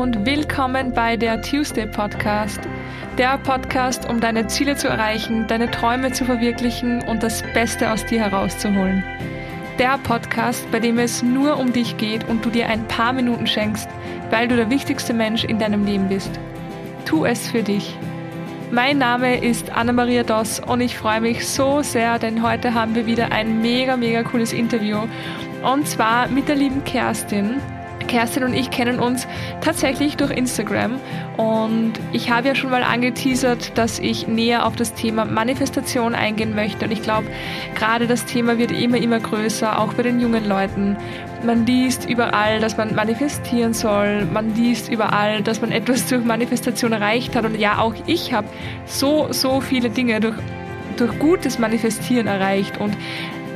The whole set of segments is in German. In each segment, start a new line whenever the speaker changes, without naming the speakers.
und willkommen bei der Tuesday Podcast. Der Podcast, um deine Ziele zu erreichen, deine Träume zu verwirklichen und das Beste aus dir herauszuholen. Der Podcast, bei dem es nur um dich geht und du dir ein paar Minuten schenkst, weil du der wichtigste Mensch in deinem Leben bist. Tu es für dich. Mein Name ist Anna-Maria Doss und ich freue mich so sehr, denn heute haben wir wieder ein mega, mega cooles Interview. Und zwar mit der lieben Kerstin. Kerstin und ich kennen uns tatsächlich durch Instagram. Und ich habe ja schon mal angeteasert, dass ich näher auf das Thema Manifestation eingehen möchte. Und ich glaube, gerade das Thema wird immer, immer größer, auch bei den jungen Leuten. Man liest überall, dass man manifestieren soll, man liest überall, dass man etwas durch Manifestation erreicht hat. Und ja, auch ich habe so, so viele Dinge durch, durch gutes Manifestieren erreicht. Und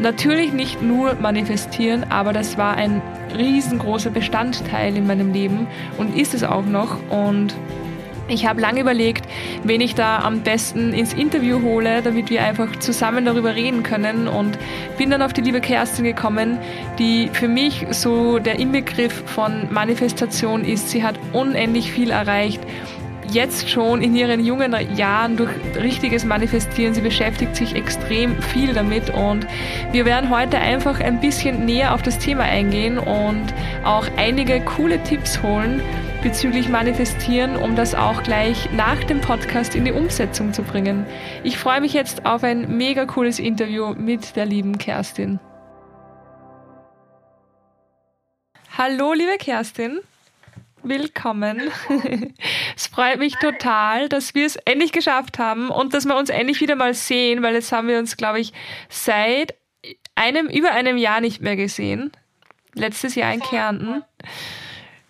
Natürlich nicht nur manifestieren, aber das war ein riesengroßer Bestandteil in meinem Leben und ist es auch noch. Und ich habe lange überlegt, wen ich da am besten ins Interview hole, damit wir einfach zusammen darüber reden können und bin dann auf die liebe Kerstin gekommen, die für mich so der Inbegriff von Manifestation ist. Sie hat unendlich viel erreicht jetzt schon in ihren jungen Jahren durch richtiges Manifestieren. Sie beschäftigt sich extrem viel damit und wir werden heute einfach ein bisschen näher auf das Thema eingehen und auch einige coole Tipps holen bezüglich Manifestieren, um das auch gleich nach dem Podcast in die Umsetzung zu bringen. Ich freue mich jetzt auf ein mega cooles Interview mit der lieben Kerstin. Hallo, liebe Kerstin willkommen. es freut mich total, dass wir es endlich geschafft haben und dass wir uns endlich wieder mal sehen, weil jetzt haben wir uns, glaube ich, seit einem, über einem Jahr nicht mehr gesehen. Letztes Jahr in Kärnten.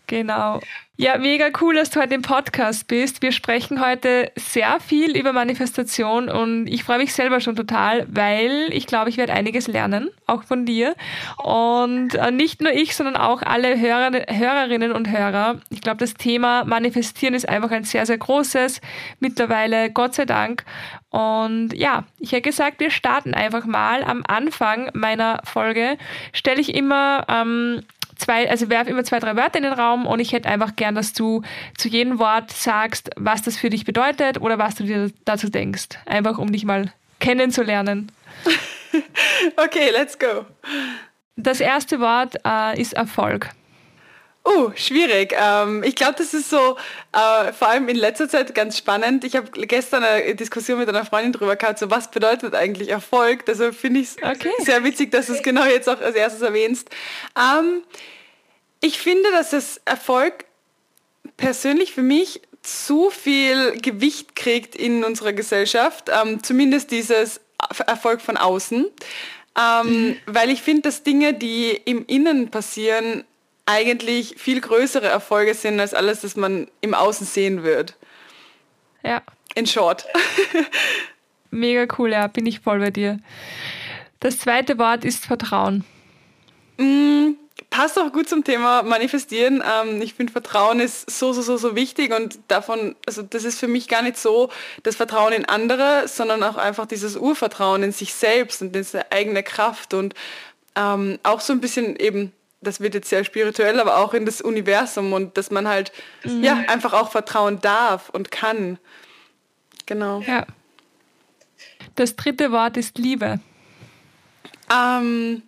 Genau. Ja, mega cool, dass du heute im Podcast bist. Wir sprechen heute sehr viel über Manifestation und ich freue mich selber schon total, weil ich glaube, ich werde einiges lernen, auch von dir. Und äh, nicht nur ich, sondern auch alle Hörer, Hörerinnen und Hörer. Ich glaube, das Thema Manifestieren ist einfach ein sehr, sehr großes mittlerweile, Gott sei Dank. Und ja, ich hätte gesagt, wir starten einfach mal. Am Anfang meiner Folge stelle ich immer ähm, zwei, also werf immer zwei, drei Wörter in den Raum und ich hätte einfach gern, dass du zu jedem Wort sagst, was das für dich bedeutet oder was du dir dazu denkst. Einfach um dich mal kennenzulernen.
okay, let's go.
Das erste Wort äh, ist Erfolg.
Oh, schwierig. Ähm, ich glaube, das ist so, äh, vor allem in letzter Zeit ganz spannend. Ich habe gestern eine Diskussion mit einer Freundin drüber gehabt, so was bedeutet eigentlich Erfolg? Deshalb finde ich es okay. sehr witzig, dass du es genau jetzt auch als erstes erwähnst. Ähm, ich finde, dass das Erfolg persönlich für mich zu viel Gewicht kriegt in unserer Gesellschaft, ähm, zumindest dieses Erfolg von außen. Ähm, mhm. Weil ich finde, dass Dinge, die im Innen passieren, eigentlich viel größere Erfolge sind als alles, das man im Außen sehen wird.
Ja.
In short.
Mega cool, ja, bin ich voll bei dir. Das zweite Wort ist Vertrauen.
Mm, passt auch gut zum Thema Manifestieren. Ähm, ich finde, Vertrauen ist so, so, so, so wichtig und davon, also das ist für mich gar nicht so das Vertrauen in andere, sondern auch einfach dieses Urvertrauen in sich selbst und in seine eigene Kraft und ähm, auch so ein bisschen eben das wird jetzt sehr spirituell, aber auch in das Universum und dass man halt mhm. ja einfach auch vertrauen darf und kann. Genau.
Ja. Das dritte Wort ist Liebe.
Ähm,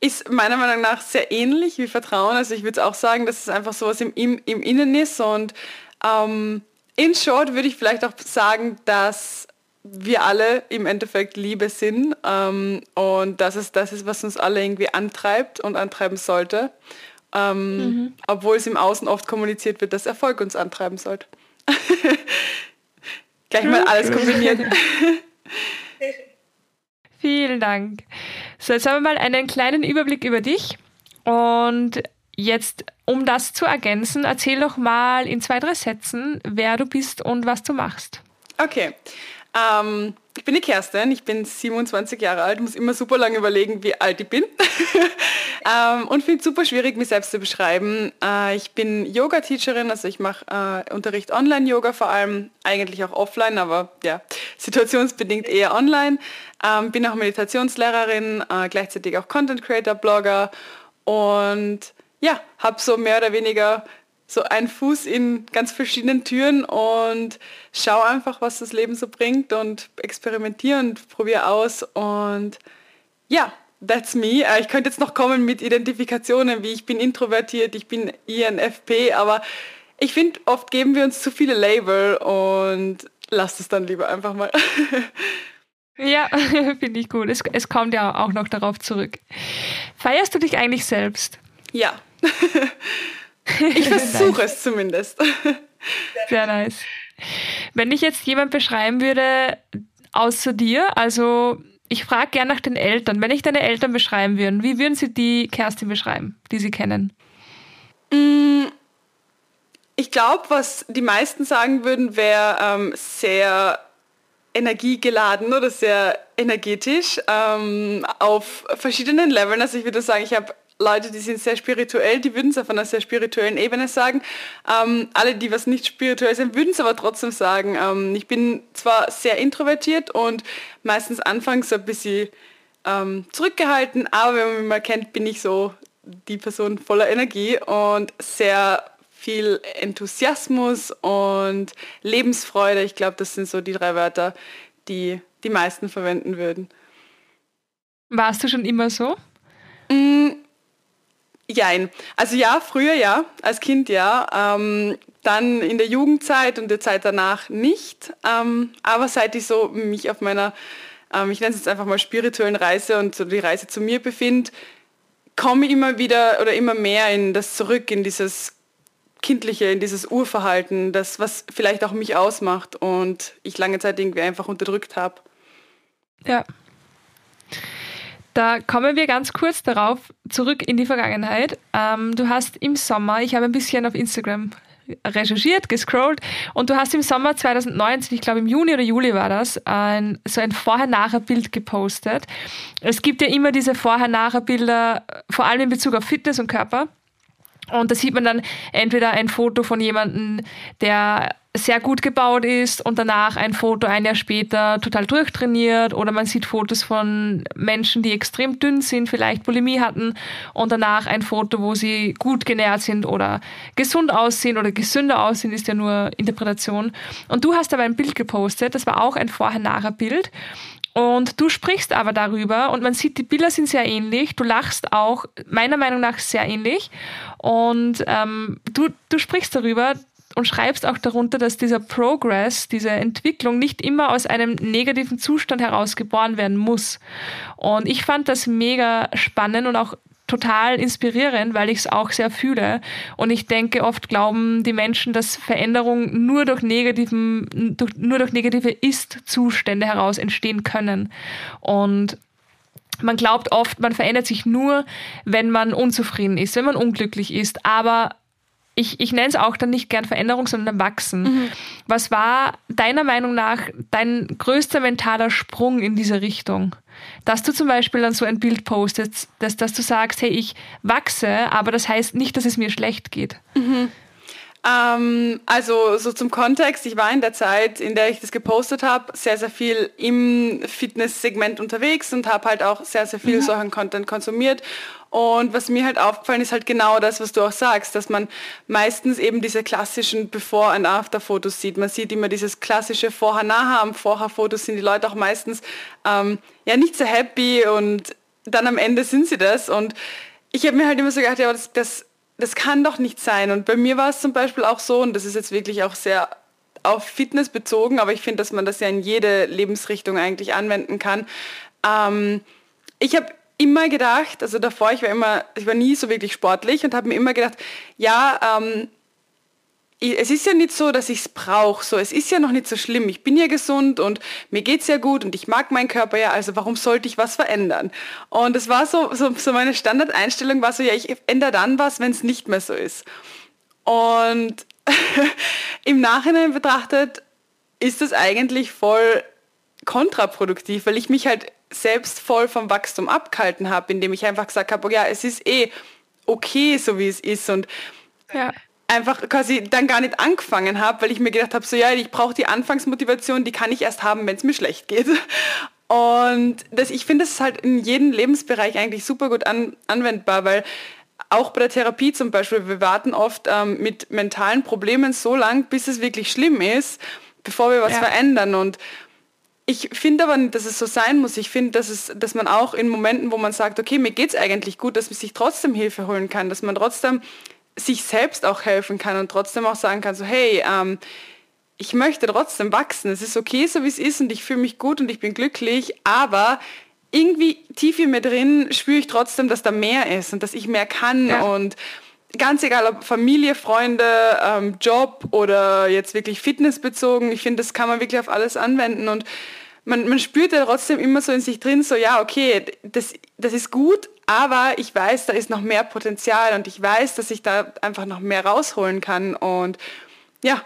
ist meiner Meinung nach sehr ähnlich wie Vertrauen. Also ich würde auch sagen, dass es einfach sowas im, im, im Innen ist und ähm, in short würde ich vielleicht auch sagen, dass wir alle im Endeffekt Liebe sind ähm, und das ist das ist, was uns alle irgendwie antreibt und antreiben sollte, ähm, mhm. obwohl es im Außen oft kommuniziert wird, dass Erfolg uns antreiben sollte. Gleich mal alles kombiniert.
Vielen Dank. So, jetzt haben wir mal einen kleinen Überblick über dich und jetzt, um das zu ergänzen, erzähl doch mal in zwei, drei Sätzen, wer du bist und was du machst.
Okay. Ähm, ich bin die Kerstin, ich bin 27 Jahre alt, muss immer super lange überlegen, wie alt ich bin. ähm, und finde es super schwierig, mich selbst zu beschreiben. Äh, ich bin Yoga-Teacherin, also ich mache äh, Unterricht Online-Yoga vor allem, eigentlich auch offline, aber ja, situationsbedingt eher online. Ähm, bin auch Meditationslehrerin, äh, gleichzeitig auch Content-Creator, Blogger und ja, habe so mehr oder weniger so ein Fuß in ganz verschiedenen Türen und schau einfach, was das Leben so bringt und experimentiere und probiere aus und ja, that's me. Äh, ich könnte jetzt noch kommen mit Identifikationen, wie ich bin introvertiert, ich bin INFP, aber ich finde, oft geben wir uns zu viele Label und lasst es dann lieber einfach mal.
Ja, finde ich gut. Es, es kommt ja auch noch darauf zurück. Feierst du dich eigentlich selbst?
Ja. ich versuche es zumindest.
Sehr nice. Wenn ich jetzt jemand beschreiben würde, außer dir, also ich frage gern nach den Eltern. Wenn ich deine Eltern beschreiben würde, wie würden sie die Kerstin beschreiben, die sie kennen?
Mm, ich glaube, was die meisten sagen würden, wäre ähm, sehr energiegeladen oder sehr energetisch ähm, auf verschiedenen Leveln. Also ich würde sagen, ich habe Leute, die sind sehr spirituell, die würden es auf einer sehr spirituellen Ebene sagen. Ähm, alle, die was nicht spirituell sind, würden es aber trotzdem sagen. Ähm, ich bin zwar sehr introvertiert und meistens anfangs so ein bisschen ähm, zurückgehalten, aber wenn man mich mal kennt, bin ich so die Person voller Energie und sehr viel Enthusiasmus und Lebensfreude. Ich glaube, das sind so die drei Wörter, die die meisten verwenden würden.
Warst du schon immer so?
Mm, Jein. Also ja, früher ja, als Kind ja. Ähm, dann in der Jugendzeit und der Zeit danach nicht. Ähm, aber seit ich so mich auf meiner, ähm, ich nenne es jetzt einfach mal spirituellen Reise und so die Reise zu mir befinde, komme ich immer wieder oder immer mehr in das zurück, in dieses kindliche, in dieses Urverhalten, das, was vielleicht auch mich ausmacht und ich lange Zeit irgendwie einfach unterdrückt habe.
Ja. Da kommen wir ganz kurz darauf zurück in die Vergangenheit. Ähm, du hast im Sommer, ich habe ein bisschen auf Instagram recherchiert, gescrollt und du hast im Sommer 2019, ich glaube im Juni oder Juli war das, ein, so ein Vorher-Nachher-Bild gepostet. Es gibt ja immer diese Vorher-Nachher-Bilder, vor allem in Bezug auf Fitness und Körper. Und da sieht man dann entweder ein Foto von jemandem, der sehr gut gebaut ist und danach ein Foto ein Jahr später total durchtrainiert oder man sieht Fotos von Menschen, die extrem dünn sind, vielleicht Bulimie hatten und danach ein Foto, wo sie gut genährt sind oder gesund aussehen oder gesünder aussehen, ist ja nur Interpretation. Und du hast aber ein Bild gepostet, das war auch ein Vorher-Nachher-Bild und du sprichst aber darüber und man sieht, die Bilder sind sehr ähnlich. Du lachst auch meiner Meinung nach sehr ähnlich. Und ähm, du, du sprichst darüber und schreibst auch darunter, dass dieser Progress, diese Entwicklung nicht immer aus einem negativen Zustand heraus geboren werden muss. Und ich fand das mega spannend und auch total inspirierend, weil ich es auch sehr fühle. Und ich denke, oft glauben die Menschen, dass Veränderung nur durch, negativen, durch, nur durch negative Ist-Zustände heraus entstehen können. Und man glaubt oft, man verändert sich nur, wenn man unzufrieden ist, wenn man unglücklich ist. Aber ich, ich nenne es auch dann nicht gern Veränderung, sondern Wachsen. Mhm. Was war deiner Meinung nach dein größter mentaler Sprung in diese Richtung? Dass du zum Beispiel dann so ein Bild postest, dass, dass du sagst, hey, ich wachse, aber das heißt nicht, dass es mir schlecht geht.
Mhm. Ähm, also so zum Kontext, ich war in der Zeit, in der ich das gepostet habe, sehr, sehr viel im Fitness-Segment unterwegs und habe halt auch sehr, sehr viel mhm. solchen Content konsumiert. Und was mir halt aufgefallen ist, halt genau das, was du auch sagst, dass man meistens eben diese klassischen Before- und After-Fotos sieht. Man sieht immer dieses klassische Vorher-Nachher. Am Vorher-Fotos sind die Leute auch meistens ähm, ja nicht so happy und dann am Ende sind sie das. Und ich habe mir halt immer so gedacht, ja, das, das das kann doch nicht sein. Und bei mir war es zum Beispiel auch so, und das ist jetzt wirklich auch sehr auf Fitness bezogen, aber ich finde, dass man das ja in jede Lebensrichtung eigentlich anwenden kann. Ähm, ich habe immer gedacht, also davor, ich war immer, ich war nie so wirklich sportlich und habe mir immer gedacht, ja, ähm, es ist ja nicht so, dass ich es brauche. So, es ist ja noch nicht so schlimm. Ich bin ja gesund und mir geht es ja gut und ich mag meinen Körper ja, also warum sollte ich was verändern? Und es war so, so, so meine Standardeinstellung war so, ja, ich ändere dann was, wenn es nicht mehr so ist. Und im Nachhinein betrachtet ist es eigentlich voll kontraproduktiv, weil ich mich halt selbst voll vom Wachstum abgehalten habe, indem ich einfach gesagt habe, oh ja, es ist eh okay, so wie es ist. Und ja einfach quasi dann gar nicht angefangen habe, weil ich mir gedacht habe, so ja, ich brauche die Anfangsmotivation, die kann ich erst haben, wenn es mir schlecht geht. Und das, ich finde, das ist halt in jedem Lebensbereich eigentlich super gut an, anwendbar, weil auch bei der Therapie zum Beispiel, wir warten oft ähm, mit mentalen Problemen so lang, bis es wirklich schlimm ist, bevor wir was ja. verändern. Und ich finde aber nicht, dass es so sein muss. Ich finde, dass, es, dass man auch in Momenten, wo man sagt, okay, mir geht es eigentlich gut, dass man sich trotzdem Hilfe holen kann, dass man trotzdem sich selbst auch helfen kann und trotzdem auch sagen kann, so hey, ähm, ich möchte trotzdem wachsen. Es ist okay, so wie es ist und ich fühle mich gut und ich bin glücklich, aber irgendwie tief in mir drin spüre ich trotzdem, dass da mehr ist und dass ich mehr kann ja. und ganz egal ob Familie, Freunde, ähm, Job oder jetzt wirklich fitnessbezogen, ich finde, das kann man wirklich auf alles anwenden und man, man spürt ja trotzdem immer so in sich drin, so ja, okay, das, das ist gut, aber ich weiß, da ist noch mehr Potenzial und ich weiß, dass ich da einfach noch mehr rausholen kann und ja,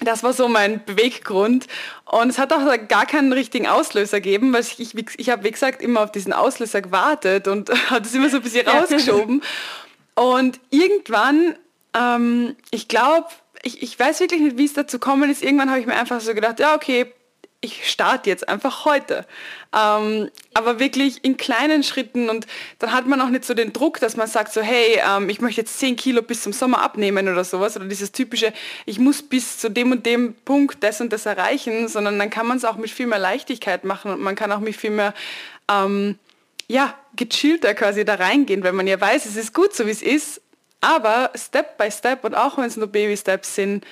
das war so mein Beweggrund. Und es hat auch gar keinen richtigen Auslöser gegeben, weil ich, ich, ich habe, wie gesagt, immer auf diesen Auslöser gewartet und habe das immer so ein bisschen rausgeschoben. Und irgendwann, ähm, ich glaube, ich, ich weiß wirklich nicht, wie es dazu kommen ist. Irgendwann habe ich mir einfach so gedacht, ja, okay, ich starte jetzt einfach heute. Ähm, aber wirklich in kleinen Schritten und dann hat man auch nicht so den Druck, dass man sagt so, hey, ähm, ich möchte jetzt 10 Kilo bis zum Sommer abnehmen oder sowas oder dieses typische, ich muss bis zu dem und dem Punkt das und das erreichen, sondern dann kann man es auch mit viel mehr Leichtigkeit machen und man kann auch mit viel mehr ähm, ja, gechillter quasi da reingehen, weil man ja weiß, es ist gut so, wie es ist, aber Step by Step und auch wenn es nur Baby-Steps sind,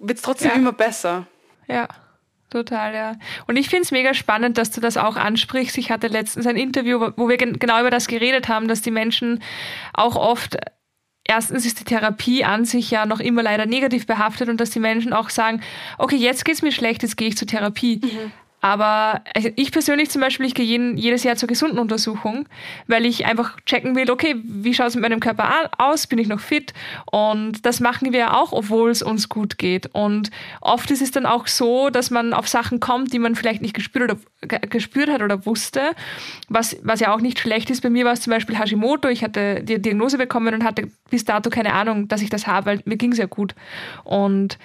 wird es trotzdem ja. immer besser.
Ja, total, ja. Und ich finde es mega spannend, dass du das auch ansprichst. Ich hatte letztens ein Interview, wo wir genau über das geredet haben, dass die Menschen auch oft erstens ist die Therapie an sich ja noch immer leider negativ behaftet und dass die Menschen auch sagen, okay, jetzt geht es mir schlecht, jetzt gehe ich zur Therapie. Mhm. Aber also ich persönlich zum Beispiel, ich gehe jeden, jedes Jahr zur gesunden Untersuchung, weil ich einfach checken will, okay, wie schaut es mit meinem Körper aus, bin ich noch fit? Und das machen wir auch, obwohl es uns gut geht. Und oft ist es dann auch so, dass man auf Sachen kommt, die man vielleicht nicht gespürt, oder, gespürt hat oder wusste, was, was ja auch nicht schlecht ist. Bei mir war es zum Beispiel Hashimoto. Ich hatte die Diagnose bekommen und hatte bis dato keine Ahnung, dass ich das habe, weil mir ging es ja gut. Und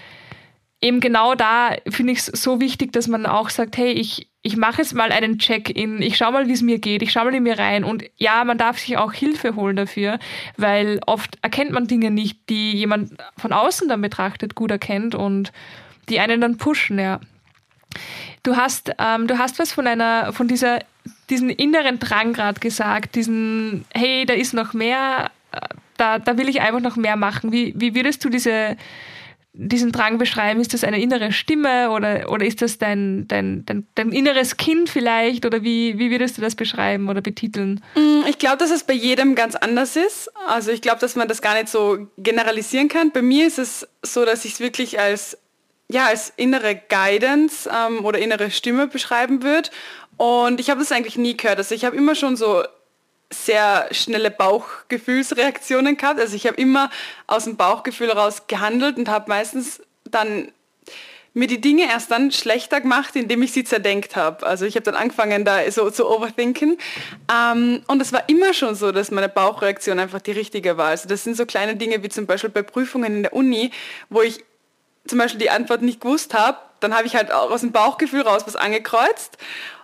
eben genau da finde ich es so wichtig, dass man auch sagt, hey, ich, ich mache jetzt mal einen Check-in, ich schaue mal, wie es mir geht, ich schaue mal in mir rein. Und ja, man darf sich auch Hilfe holen dafür, weil oft erkennt man Dinge nicht, die jemand von außen dann betrachtet gut erkennt und die einen dann pushen, ja. Du hast, ähm, du hast was von einer, von dieser, diesen inneren Drang gerade gesagt, diesen, hey, da ist noch mehr, äh, da, da will ich einfach noch mehr machen. Wie, wie würdest du diese, diesen Drang beschreiben? Ist das eine innere Stimme oder, oder ist das dein, dein, dein, dein inneres Kind vielleicht? Oder wie, wie würdest du das beschreiben oder betiteln?
Mm, ich glaube, dass es bei jedem ganz anders ist. Also ich glaube, dass man das gar nicht so generalisieren kann. Bei mir ist es so, dass ich es wirklich als, ja, als innere Guidance ähm, oder innere Stimme beschreiben würde. Und ich habe das eigentlich nie gehört. Also ich habe immer schon so sehr schnelle Bauchgefühlsreaktionen gehabt. Also ich habe immer aus dem Bauchgefühl raus gehandelt und habe meistens dann mir die Dinge erst dann schlechter gemacht, indem ich sie zerdenkt habe. Also ich habe dann angefangen, da so zu overthinken. Ähm, und es war immer schon so, dass meine Bauchreaktion einfach die richtige war. Also das sind so kleine Dinge wie zum Beispiel bei Prüfungen in der Uni, wo ich zum Beispiel die Antwort nicht gewusst habe. Dann habe ich halt auch aus dem Bauchgefühl raus was angekreuzt.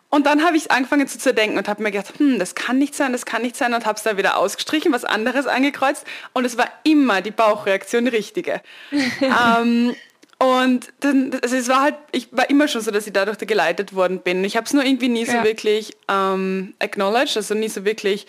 Und dann habe ich angefangen zu zerdenken und habe mir gedacht, hm, das kann nicht sein, das kann nicht sein und habe es dann wieder ausgestrichen, was anderes angekreuzt und es war immer die Bauchreaktion die richtige. ähm, und dann, also es war halt, ich war immer schon so, dass ich dadurch geleitet worden bin. Ich habe es nur irgendwie nie so ja. wirklich ähm, acknowledged, also nie so wirklich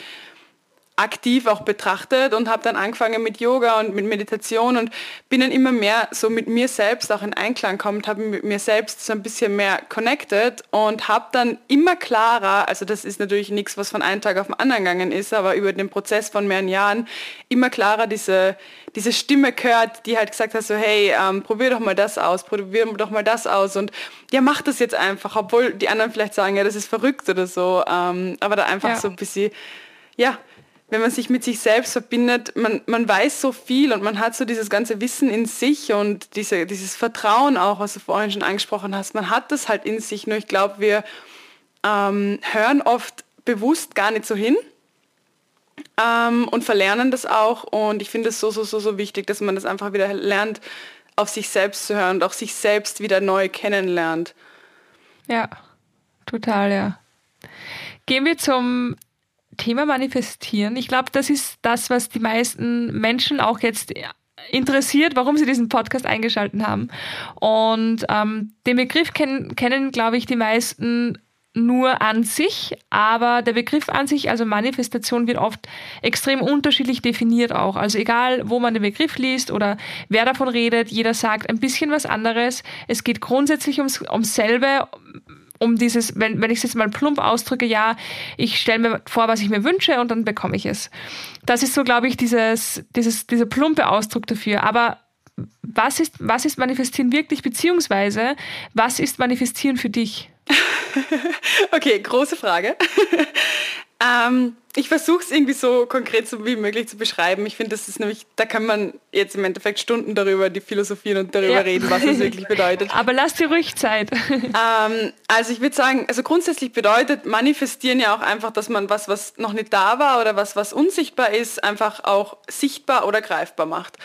aktiv auch betrachtet und habe dann angefangen mit Yoga und mit Meditation und bin dann immer mehr so mit mir selbst auch in Einklang kommt, habe mit mir selbst so ein bisschen mehr connected und habe dann immer klarer, also das ist natürlich nichts, was von einem Tag auf den anderen gegangen ist, aber über den Prozess von mehreren Jahren immer klarer diese, diese Stimme gehört, die halt gesagt hat so, hey, ähm, probier doch mal das aus, probier doch mal das aus und ja, mach das jetzt einfach, obwohl die anderen vielleicht sagen, ja, das ist verrückt oder so, ähm, aber da einfach ja. so ein bisschen, ja, wenn man sich mit sich selbst verbindet, man, man weiß so viel und man hat so dieses ganze Wissen in sich und diese, dieses Vertrauen auch, was du vorhin schon angesprochen hast, man hat das halt in sich. Nur ich glaube, wir ähm, hören oft bewusst gar nicht so hin ähm, und verlernen das auch. Und ich finde es so, so, so, so wichtig, dass man das einfach wieder lernt, auf sich selbst zu hören und auch sich selbst wieder neu kennenlernt.
Ja, total, ja. Gehen wir zum Thema Manifestieren. Ich glaube, das ist das, was die meisten Menschen auch jetzt interessiert, warum sie diesen Podcast eingeschaltet haben. Und ähm, den Begriff kennen, kennen glaube ich, die meisten nur an sich, aber der Begriff an sich, also Manifestation, wird oft extrem unterschiedlich definiert auch. Also egal, wo man den Begriff liest oder wer davon redet, jeder sagt ein bisschen was anderes. Es geht grundsätzlich ums, ums selbe, um dieses, wenn, wenn ich es jetzt mal plump ausdrücke, ja, ich stelle mir vor, was ich mir wünsche und dann bekomme ich es. Das ist so, glaube ich, dieses, dieses, dieser plumpe Ausdruck dafür. Aber was ist, was ist Manifestieren wirklich, beziehungsweise was ist Manifestieren für dich?
okay, große Frage. Ähm, ich versuche es irgendwie so konkret so wie möglich zu beschreiben. Ich finde, das ist nämlich, da kann man jetzt im Endeffekt Stunden darüber die philosophieren und darüber ja. reden, was es wirklich bedeutet.
Aber lass dir ruhig Zeit.
ähm, also ich würde sagen, also grundsätzlich bedeutet manifestieren ja auch einfach, dass man was, was noch nicht da war oder was, was unsichtbar ist, einfach auch sichtbar oder greifbar macht.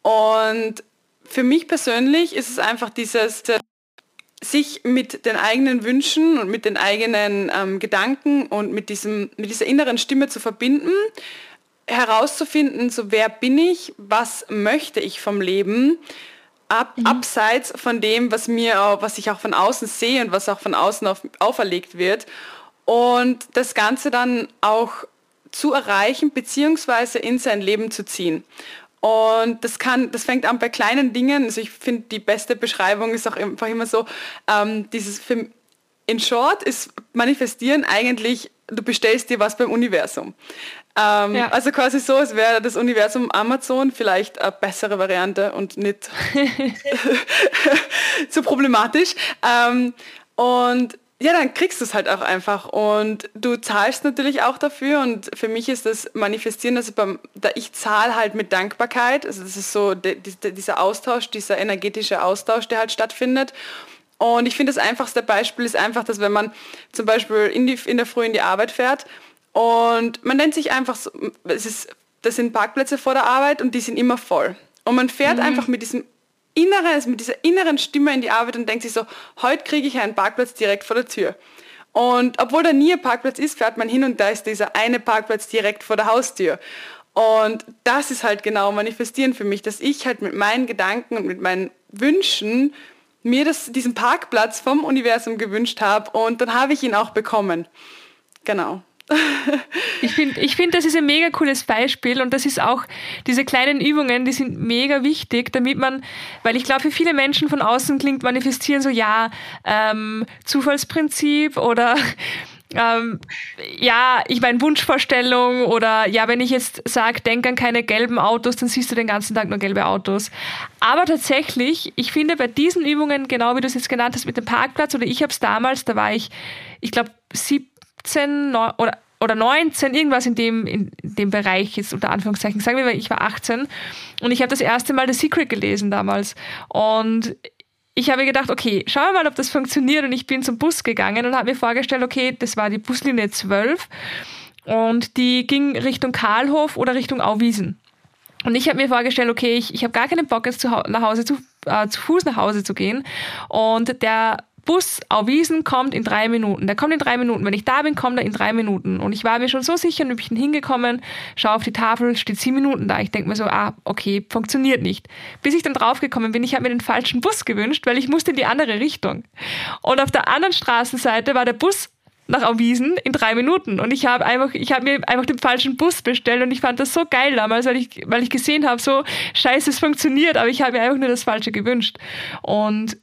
Und für mich persönlich ist es einfach dieses sich mit den eigenen Wünschen und mit den eigenen ähm, Gedanken und mit, diesem, mit dieser inneren Stimme zu verbinden, herauszufinden, so wer bin ich, was möchte ich vom Leben, ab, mhm. abseits von dem, was mir, was ich auch von außen sehe und was auch von außen auf, auferlegt wird. Und das Ganze dann auch zu erreichen, beziehungsweise in sein Leben zu ziehen. Und das kann, das fängt an bei kleinen Dingen. Also ich finde, die beste Beschreibung ist auch einfach immer so, ähm, dieses für, in short ist manifestieren eigentlich, du bestellst dir was beim Universum. Ähm, ja. Also quasi so, es wäre das Universum Amazon vielleicht eine bessere Variante und nicht zu problematisch. Ähm, und ja, dann kriegst du es halt auch einfach. Und du zahlst natürlich auch dafür. Und für mich ist das Manifestieren, also beim, da ich zahle halt mit Dankbarkeit, also das ist so de, de, dieser Austausch, dieser energetische Austausch, der halt stattfindet. Und ich finde das einfachste Beispiel ist einfach, dass wenn man zum Beispiel in, die, in der Früh in die Arbeit fährt und man nennt sich einfach so, es ist, das sind Parkplätze vor der Arbeit und die sind immer voll. Und man fährt mhm. einfach mit diesem inneres, mit dieser inneren Stimme in die Arbeit und denkt sich so, heute kriege ich einen Parkplatz direkt vor der Tür. Und obwohl da nie ein Parkplatz ist, fährt man hin und da ist dieser eine Parkplatz direkt vor der Haustür. Und das ist halt genau manifestieren für mich, dass ich halt mit meinen Gedanken und mit meinen Wünschen mir das, diesen Parkplatz vom Universum gewünscht habe und dann habe ich ihn auch bekommen. Genau.
Ich finde, ich find, das ist ein mega cooles Beispiel und das ist auch, diese kleinen Übungen, die sind mega wichtig, damit man, weil ich glaube, für viele Menschen von außen klingt manifestieren so, ja, ähm, Zufallsprinzip oder ähm, ja, ich meine Wunschvorstellung oder ja, wenn ich jetzt sage, denk an keine gelben Autos, dann siehst du den ganzen Tag nur gelbe Autos. Aber tatsächlich, ich finde bei diesen Übungen, genau wie du es jetzt genannt hast mit dem Parkplatz, oder ich habe es damals, da war ich, ich glaube, sieb 18 oder, oder 19, irgendwas in dem, in dem Bereich jetzt unter Anführungszeichen. Sagen wir mal, ich war 18 und ich habe das erste Mal The Secret gelesen damals. Und ich habe gedacht, okay, schauen wir mal, ob das funktioniert. Und ich bin zum Bus gegangen und habe mir vorgestellt, okay, das war die Buslinie 12 und die ging Richtung Karlhof oder Richtung Auwiesen. Und ich habe mir vorgestellt, okay, ich, ich habe gar keinen Bock jetzt zu, nach Hause zu, äh, zu Fuß nach Hause zu gehen. Und der Bus auf Wiesen kommt in drei Minuten. Der kommt in drei Minuten. Wenn ich da bin, kommt er in drei Minuten. Und ich war mir schon so sicher und bin hingekommen, schaue auf die Tafel, steht sieben Minuten da. Ich denke mir so, ah, okay, funktioniert nicht. Bis ich dann draufgekommen bin, ich habe mir den falschen Bus gewünscht, weil ich musste in die andere Richtung. Und auf der anderen Straßenseite war der Bus nach Auwiesen in drei Minuten. Und ich habe einfach, ich habe mir einfach den falschen Bus bestellt und ich fand das so geil damals, weil ich, weil ich gesehen habe, so scheiße, es funktioniert, aber ich habe mir einfach nur das Falsche gewünscht. Und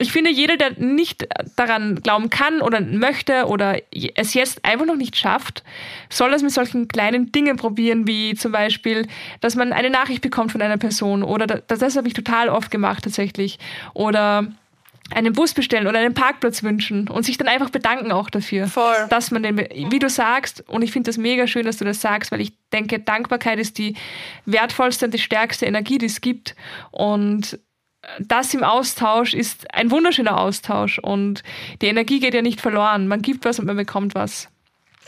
ich finde, jeder, der nicht daran glauben kann oder möchte oder es jetzt einfach noch nicht schafft, soll das mit solchen kleinen Dingen probieren, wie zum Beispiel, dass man eine Nachricht bekommt von einer Person oder das, das habe ich total oft gemacht tatsächlich. Oder einen Bus bestellen oder einen Parkplatz wünschen und sich dann einfach bedanken auch dafür,
Voll.
dass man den, wie du sagst, und ich finde das mega schön, dass du das sagst, weil ich denke, Dankbarkeit ist die wertvollste und die stärkste Energie, die es gibt und das im Austausch ist ein wunderschöner Austausch und die Energie geht ja nicht verloren. Man gibt was und man bekommt was.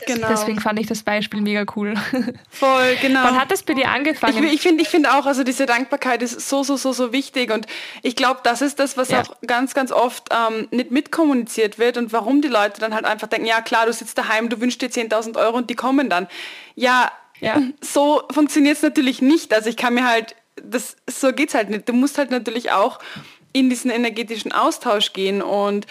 Genau. Deswegen fand ich das Beispiel mega cool.
Voll, genau.
Wann hat das bei dir angefangen?
Ich, ich finde ich find auch, also diese Dankbarkeit ist so, so, so, so wichtig. Und ich glaube, das ist das, was ja. auch ganz, ganz oft ähm, nicht mitkommuniziert wird und warum die Leute dann halt einfach denken, ja klar, du sitzt daheim, du wünschst dir 10.000 Euro und die kommen dann. Ja, ja. so funktioniert es natürlich nicht. Also ich kann mir halt, das, so geht es halt nicht. Du musst halt natürlich auch in diesen energetischen Austausch gehen und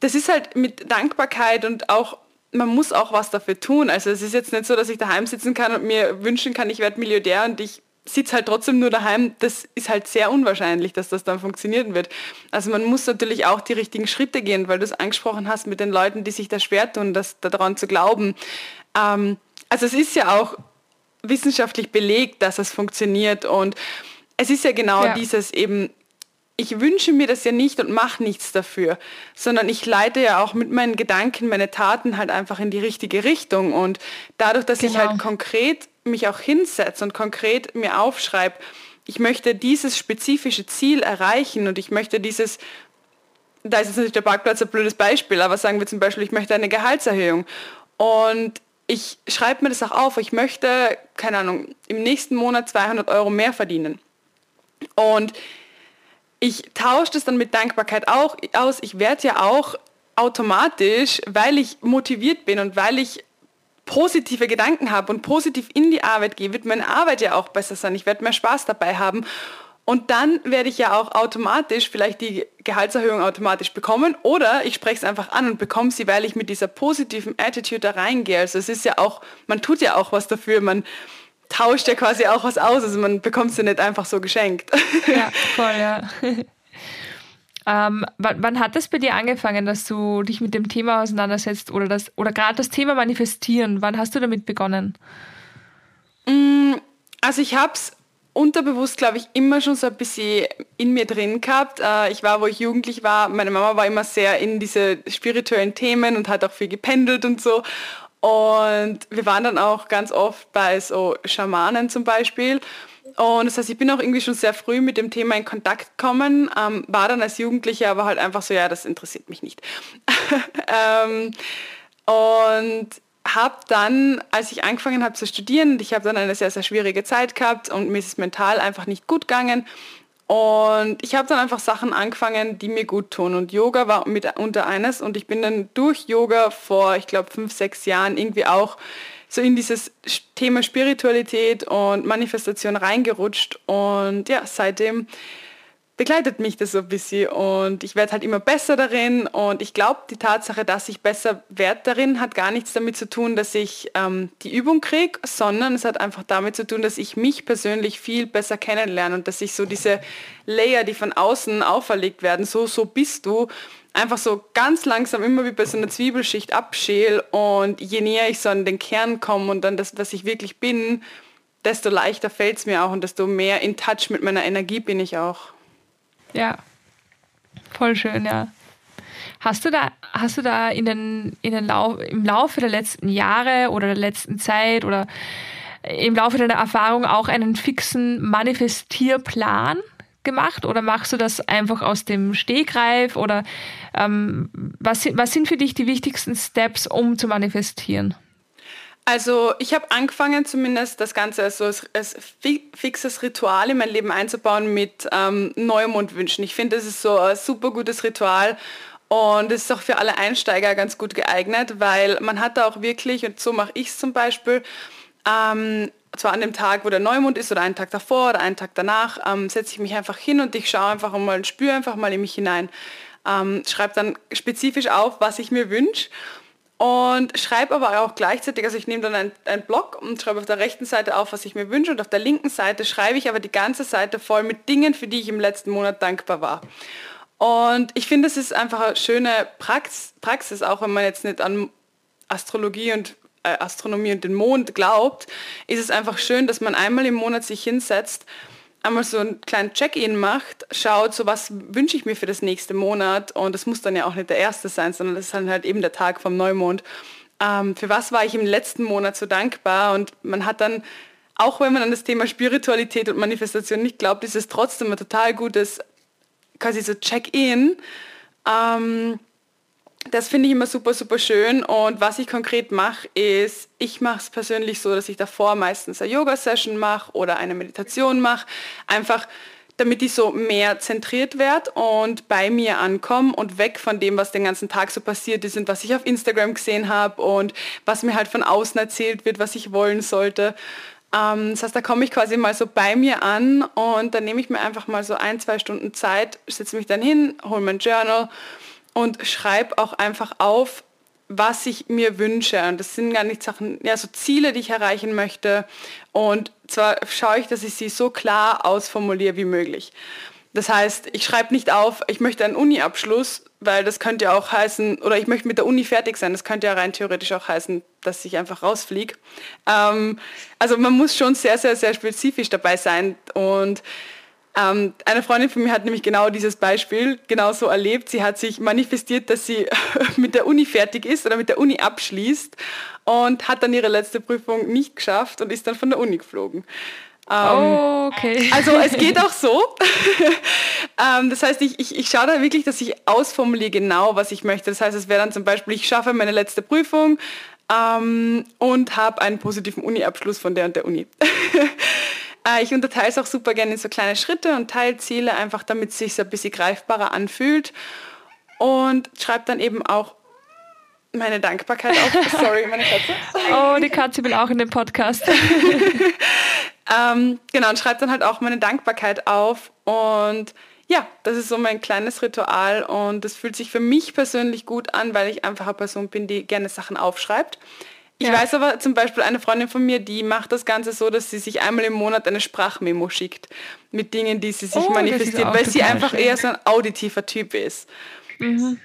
das ist halt mit Dankbarkeit und auch man muss auch was dafür tun. Also es ist jetzt nicht so, dass ich daheim sitzen kann und mir wünschen kann, ich werde Milliardär und ich sitze halt trotzdem nur daheim. Das ist halt sehr unwahrscheinlich, dass das dann funktionieren wird. Also man muss natürlich auch die richtigen Schritte gehen, weil du es angesprochen hast mit den Leuten, die sich da schwer tun, das, daran zu glauben. Ähm, also es ist ja auch wissenschaftlich belegt, dass es funktioniert und es ist ja genau ja. dieses eben, ich wünsche mir das ja nicht und mache nichts dafür, sondern ich leite ja auch mit meinen Gedanken meine Taten halt einfach in die richtige Richtung. Und dadurch, dass genau. ich halt genau. konkret mich auch hinsetze und konkret mir aufschreibe, ich möchte dieses spezifische Ziel erreichen und ich möchte dieses, da ist jetzt natürlich der Parkplatz ein blödes Beispiel, aber sagen wir zum Beispiel, ich möchte eine Gehaltserhöhung. Und ich schreibe mir das auch auf, ich möchte, keine Ahnung, im nächsten Monat 200 Euro mehr verdienen. Und ich tausche das dann mit Dankbarkeit auch aus. Ich werde ja auch automatisch, weil ich motiviert bin und weil ich positive Gedanken habe und positiv in die Arbeit gehe, wird meine Arbeit ja auch besser sein. Ich werde mehr Spaß dabei haben. Und dann werde ich ja auch automatisch vielleicht die Gehaltserhöhung automatisch bekommen oder ich spreche es einfach an und bekomme sie, weil ich mit dieser positiven Attitude da reingehe. Also es ist ja auch, man tut ja auch was dafür, man tauscht ja quasi auch was aus. Also man bekommt sie nicht einfach so geschenkt.
Ja, voll, ja. Ähm, wann, wann, hat das bei dir angefangen, dass du dich mit dem Thema auseinandersetzt oder das oder gerade das Thema manifestieren? Wann hast du damit begonnen?
Mm, also ich habe es unterbewusst, glaube ich, immer schon so ein bisschen in mir drin gehabt. Äh, ich war, wo ich jugendlich war, meine Mama war immer sehr in diese spirituellen Themen und hat auch viel gependelt und so. Und wir waren dann auch ganz oft bei so Schamanen zum Beispiel. Und das heißt, ich bin auch irgendwie schon sehr früh mit dem Thema in Kontakt gekommen, ähm, war dann als Jugendliche aber halt einfach so, ja, das interessiert mich nicht. ähm, und habe dann, als ich angefangen habe zu studieren, ich habe dann eine sehr, sehr schwierige Zeit gehabt und mir ist es mental einfach nicht gut gegangen, und ich habe dann einfach Sachen angefangen, die mir gut tun. Und Yoga war mit unter eines. Und ich bin dann durch Yoga vor, ich glaube, fünf, sechs Jahren irgendwie auch so in dieses Thema Spiritualität und Manifestation reingerutscht. Und ja, seitdem begleitet mich das so ein bisschen und ich werde halt immer besser darin und ich glaube, die Tatsache, dass ich besser werde darin, hat gar nichts damit zu tun, dass ich ähm, die Übung kriege, sondern es hat einfach damit zu tun, dass ich mich persönlich viel besser kennenlerne und dass ich so diese Layer, die von außen auferlegt werden, so, so bist du, einfach so ganz langsam immer wie bei so einer Zwiebelschicht abschäl und je näher ich so an den Kern komme und dann das, was ich wirklich bin, desto leichter fällt es mir auch und desto mehr in Touch mit meiner Energie bin ich auch.
Ja, voll schön, ja. Hast du da, hast du da in den, in den Lauf, im Laufe der letzten Jahre oder der letzten Zeit oder im Laufe deiner Erfahrung auch einen fixen Manifestierplan gemacht oder machst du das einfach aus dem Stegreif oder ähm, was, was sind für dich die wichtigsten Steps, um zu manifestieren?
Also ich habe angefangen zumindest das Ganze als, so als, als fixes Ritual in mein Leben einzubauen mit ähm, Neumondwünschen. Ich finde, das ist so ein super gutes Ritual und es ist auch für alle Einsteiger ganz gut geeignet, weil man hat da auch wirklich, und so mache ich es zum Beispiel, ähm, zwar an dem Tag, wo der Neumond ist oder einen Tag davor oder einen Tag danach, ähm, setze ich mich einfach hin und ich schaue einfach mal und spüre einfach mal in mich hinein. Ähm, schreibe dann spezifisch auf, was ich mir wünsche und schreibe aber auch gleichzeitig, also ich nehme dann einen, einen Block und schreibe auf der rechten Seite auf, was ich mir wünsche und auf der linken Seite schreibe ich aber die ganze Seite voll mit Dingen, für die ich im letzten Monat dankbar war. Und ich finde, es ist einfach eine schöne Praxis, Praxis, auch wenn man jetzt nicht an Astrologie und äh, Astronomie und den Mond glaubt, ist es einfach schön, dass man einmal im Monat sich hinsetzt einmal so einen kleinen Check-in macht, schaut, so was wünsche ich mir für das nächste Monat? Und das muss dann ja auch nicht der erste sein, sondern das ist dann halt eben der Tag vom Neumond. Ähm, für was war ich im letzten Monat so dankbar? Und man hat dann, auch wenn man an das Thema Spiritualität und Manifestation nicht glaubt, ist es trotzdem ein total gutes, quasi so Check-in, ähm, das finde ich immer super, super schön. Und was ich konkret mache, ist, ich mache es persönlich so, dass ich davor meistens eine Yoga-Session mache oder eine Meditation mache. Einfach damit ich so mehr zentriert werde und bei mir ankomme und weg von dem, was den ganzen Tag so passiert ist und was ich auf Instagram gesehen habe und was mir halt von außen erzählt wird, was ich wollen sollte. Ähm, das heißt, da komme ich quasi mal so bei mir an und dann nehme ich mir einfach mal so ein, zwei Stunden Zeit, setze mich dann hin, hole mein Journal und schreibe auch einfach auf, was ich mir wünsche. Und das sind gar nicht Sachen, ja, so Ziele, die ich erreichen möchte. Und zwar schaue ich, dass ich sie so klar ausformuliere wie möglich. Das heißt, ich schreibe nicht auf, ich möchte einen Uni-Abschluss, weil das könnte ja auch heißen, oder ich möchte mit der Uni fertig sein, das könnte ja rein theoretisch auch heißen, dass ich einfach rausfliege. Ähm, also man muss schon sehr, sehr, sehr spezifisch dabei sein und ähm, eine Freundin von mir hat nämlich genau dieses Beispiel genauso erlebt. Sie hat sich manifestiert, dass sie mit der Uni fertig ist oder mit der Uni abschließt und hat dann ihre letzte Prüfung nicht geschafft und ist dann von der Uni geflogen.
Ähm, okay.
Also es geht auch so. ähm, das heißt, ich, ich, ich schaue da wirklich, dass ich ausformuliere genau, was ich möchte. Das heißt, es wäre dann zum Beispiel, ich schaffe meine letzte Prüfung ähm, und habe einen positiven Uni-Abschluss von der und der Uni. Äh, ich unterteile es auch super gerne in so kleine Schritte und Teilziele, einfach damit es sich ein bisschen greifbarer anfühlt. Und schreibe dann eben auch meine Dankbarkeit auf. Sorry, meine Katze.
Oh, die Katze will auch in den Podcast.
ähm, genau, und schreibe dann halt auch meine Dankbarkeit auf. Und ja, das ist so mein kleines Ritual und das fühlt sich für mich persönlich gut an, weil ich einfach eine Person bin, die gerne Sachen aufschreibt. Ich ja. weiß aber zum Beispiel eine Freundin von mir, die macht das Ganze so, dass sie sich einmal im Monat eine Sprachmemo schickt mit Dingen, die sie sich oh, manifestiert, weil sie einfach schön. eher so ein auditiver Typ ist.
Mhm.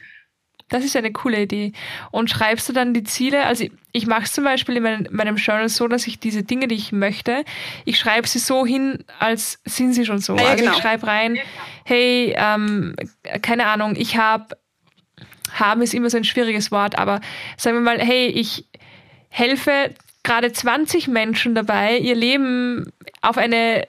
Das ist eine coole Idee. Und schreibst du dann die Ziele? Also ich mache es zum Beispiel in meinem, meinem Journal so, dass ich diese Dinge, die ich möchte, ich schreibe sie so hin, als sind sie schon so. Ja, also genau. ich schreibe rein, hey, ähm, keine Ahnung, ich habe, haben ist immer so ein schwieriges Wort, aber sagen wir mal, hey, ich helfe gerade 20 Menschen dabei, ihr Leben auf, eine,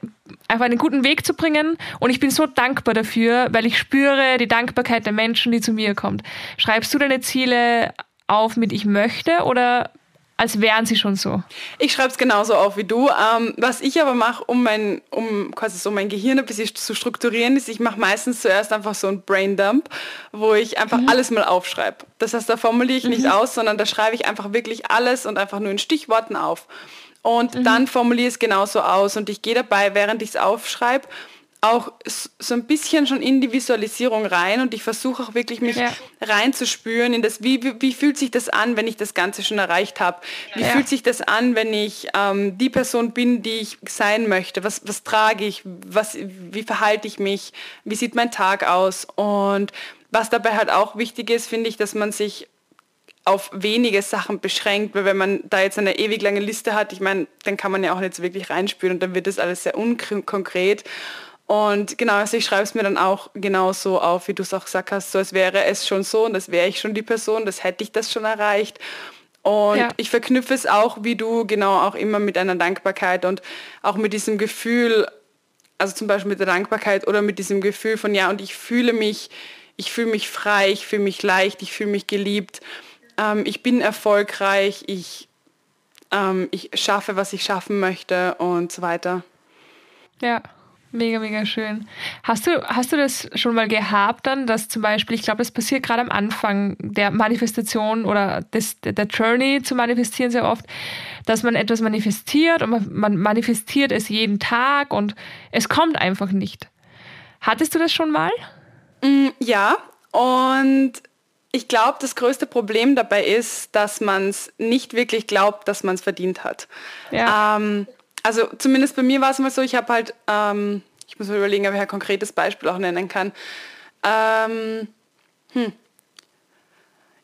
auf einen guten Weg zu bringen. Und ich bin so dankbar dafür, weil ich spüre die Dankbarkeit der Menschen, die zu mir kommt. Schreibst du deine Ziele auf mit Ich möchte oder als wären sie schon so.
Ich schreibe es genauso auf wie du. Ähm, was ich aber mache, um mein, um quasi so mein Gehirn ein bisschen zu strukturieren, ist, ich mache meistens zuerst einfach so ein Braindump, wo ich einfach mhm. alles mal aufschreibe. Das heißt, da formuliere ich mhm. nicht aus, sondern da schreibe ich einfach wirklich alles und einfach nur in Stichworten auf. Und mhm. dann formuliere ich es genauso aus und ich gehe dabei, während ich es aufschreibe, auch so ein bisschen schon in die Visualisierung rein und ich versuche auch wirklich mich ja. reinzuspüren in das, wie, wie, wie, fühlt sich das an, wenn ich das Ganze schon erreicht habe? Wie ja. fühlt sich das an, wenn ich ähm, die Person bin, die ich sein möchte? Was, was trage ich? Was, wie verhalte ich mich? Wie sieht mein Tag aus? Und was dabei halt auch wichtig ist, finde ich, dass man sich auf wenige Sachen beschränkt, weil wenn man da jetzt eine ewig lange Liste hat, ich meine, dann kann man ja auch nicht so wirklich reinspüren und dann wird das alles sehr unkonkret. Und genau, also ich schreibe es mir dann auch genauso auf, wie du es auch gesagt hast, so als wäre es schon so und das wäre ich schon die Person, das hätte ich das schon erreicht. Und ja. ich verknüpfe es auch, wie du, genau auch immer mit einer Dankbarkeit und auch mit diesem Gefühl, also zum Beispiel mit der Dankbarkeit oder mit diesem Gefühl von, ja, und ich fühle mich, ich fühle mich frei, ich fühle mich leicht, ich fühle mich geliebt, ähm, ich bin erfolgreich, ich, ähm, ich schaffe, was ich schaffen möchte und so weiter.
Ja. Mega, mega schön. Hast du, hast du das schon mal gehabt dann, dass zum Beispiel, ich glaube, das passiert gerade am Anfang der Manifestation oder des, der Journey zu manifestieren sehr oft, dass man etwas manifestiert und man, man manifestiert es jeden Tag und es kommt einfach nicht. Hattest du das schon mal?
Mm, ja, und ich glaube, das größte Problem dabei ist, dass man es nicht wirklich glaubt, dass man es verdient hat. Ja. Ähm, also zumindest bei mir war es immer so, ich habe halt, ähm, ich muss mal überlegen, ob ich ein konkretes Beispiel auch nennen kann. Ähm, hm.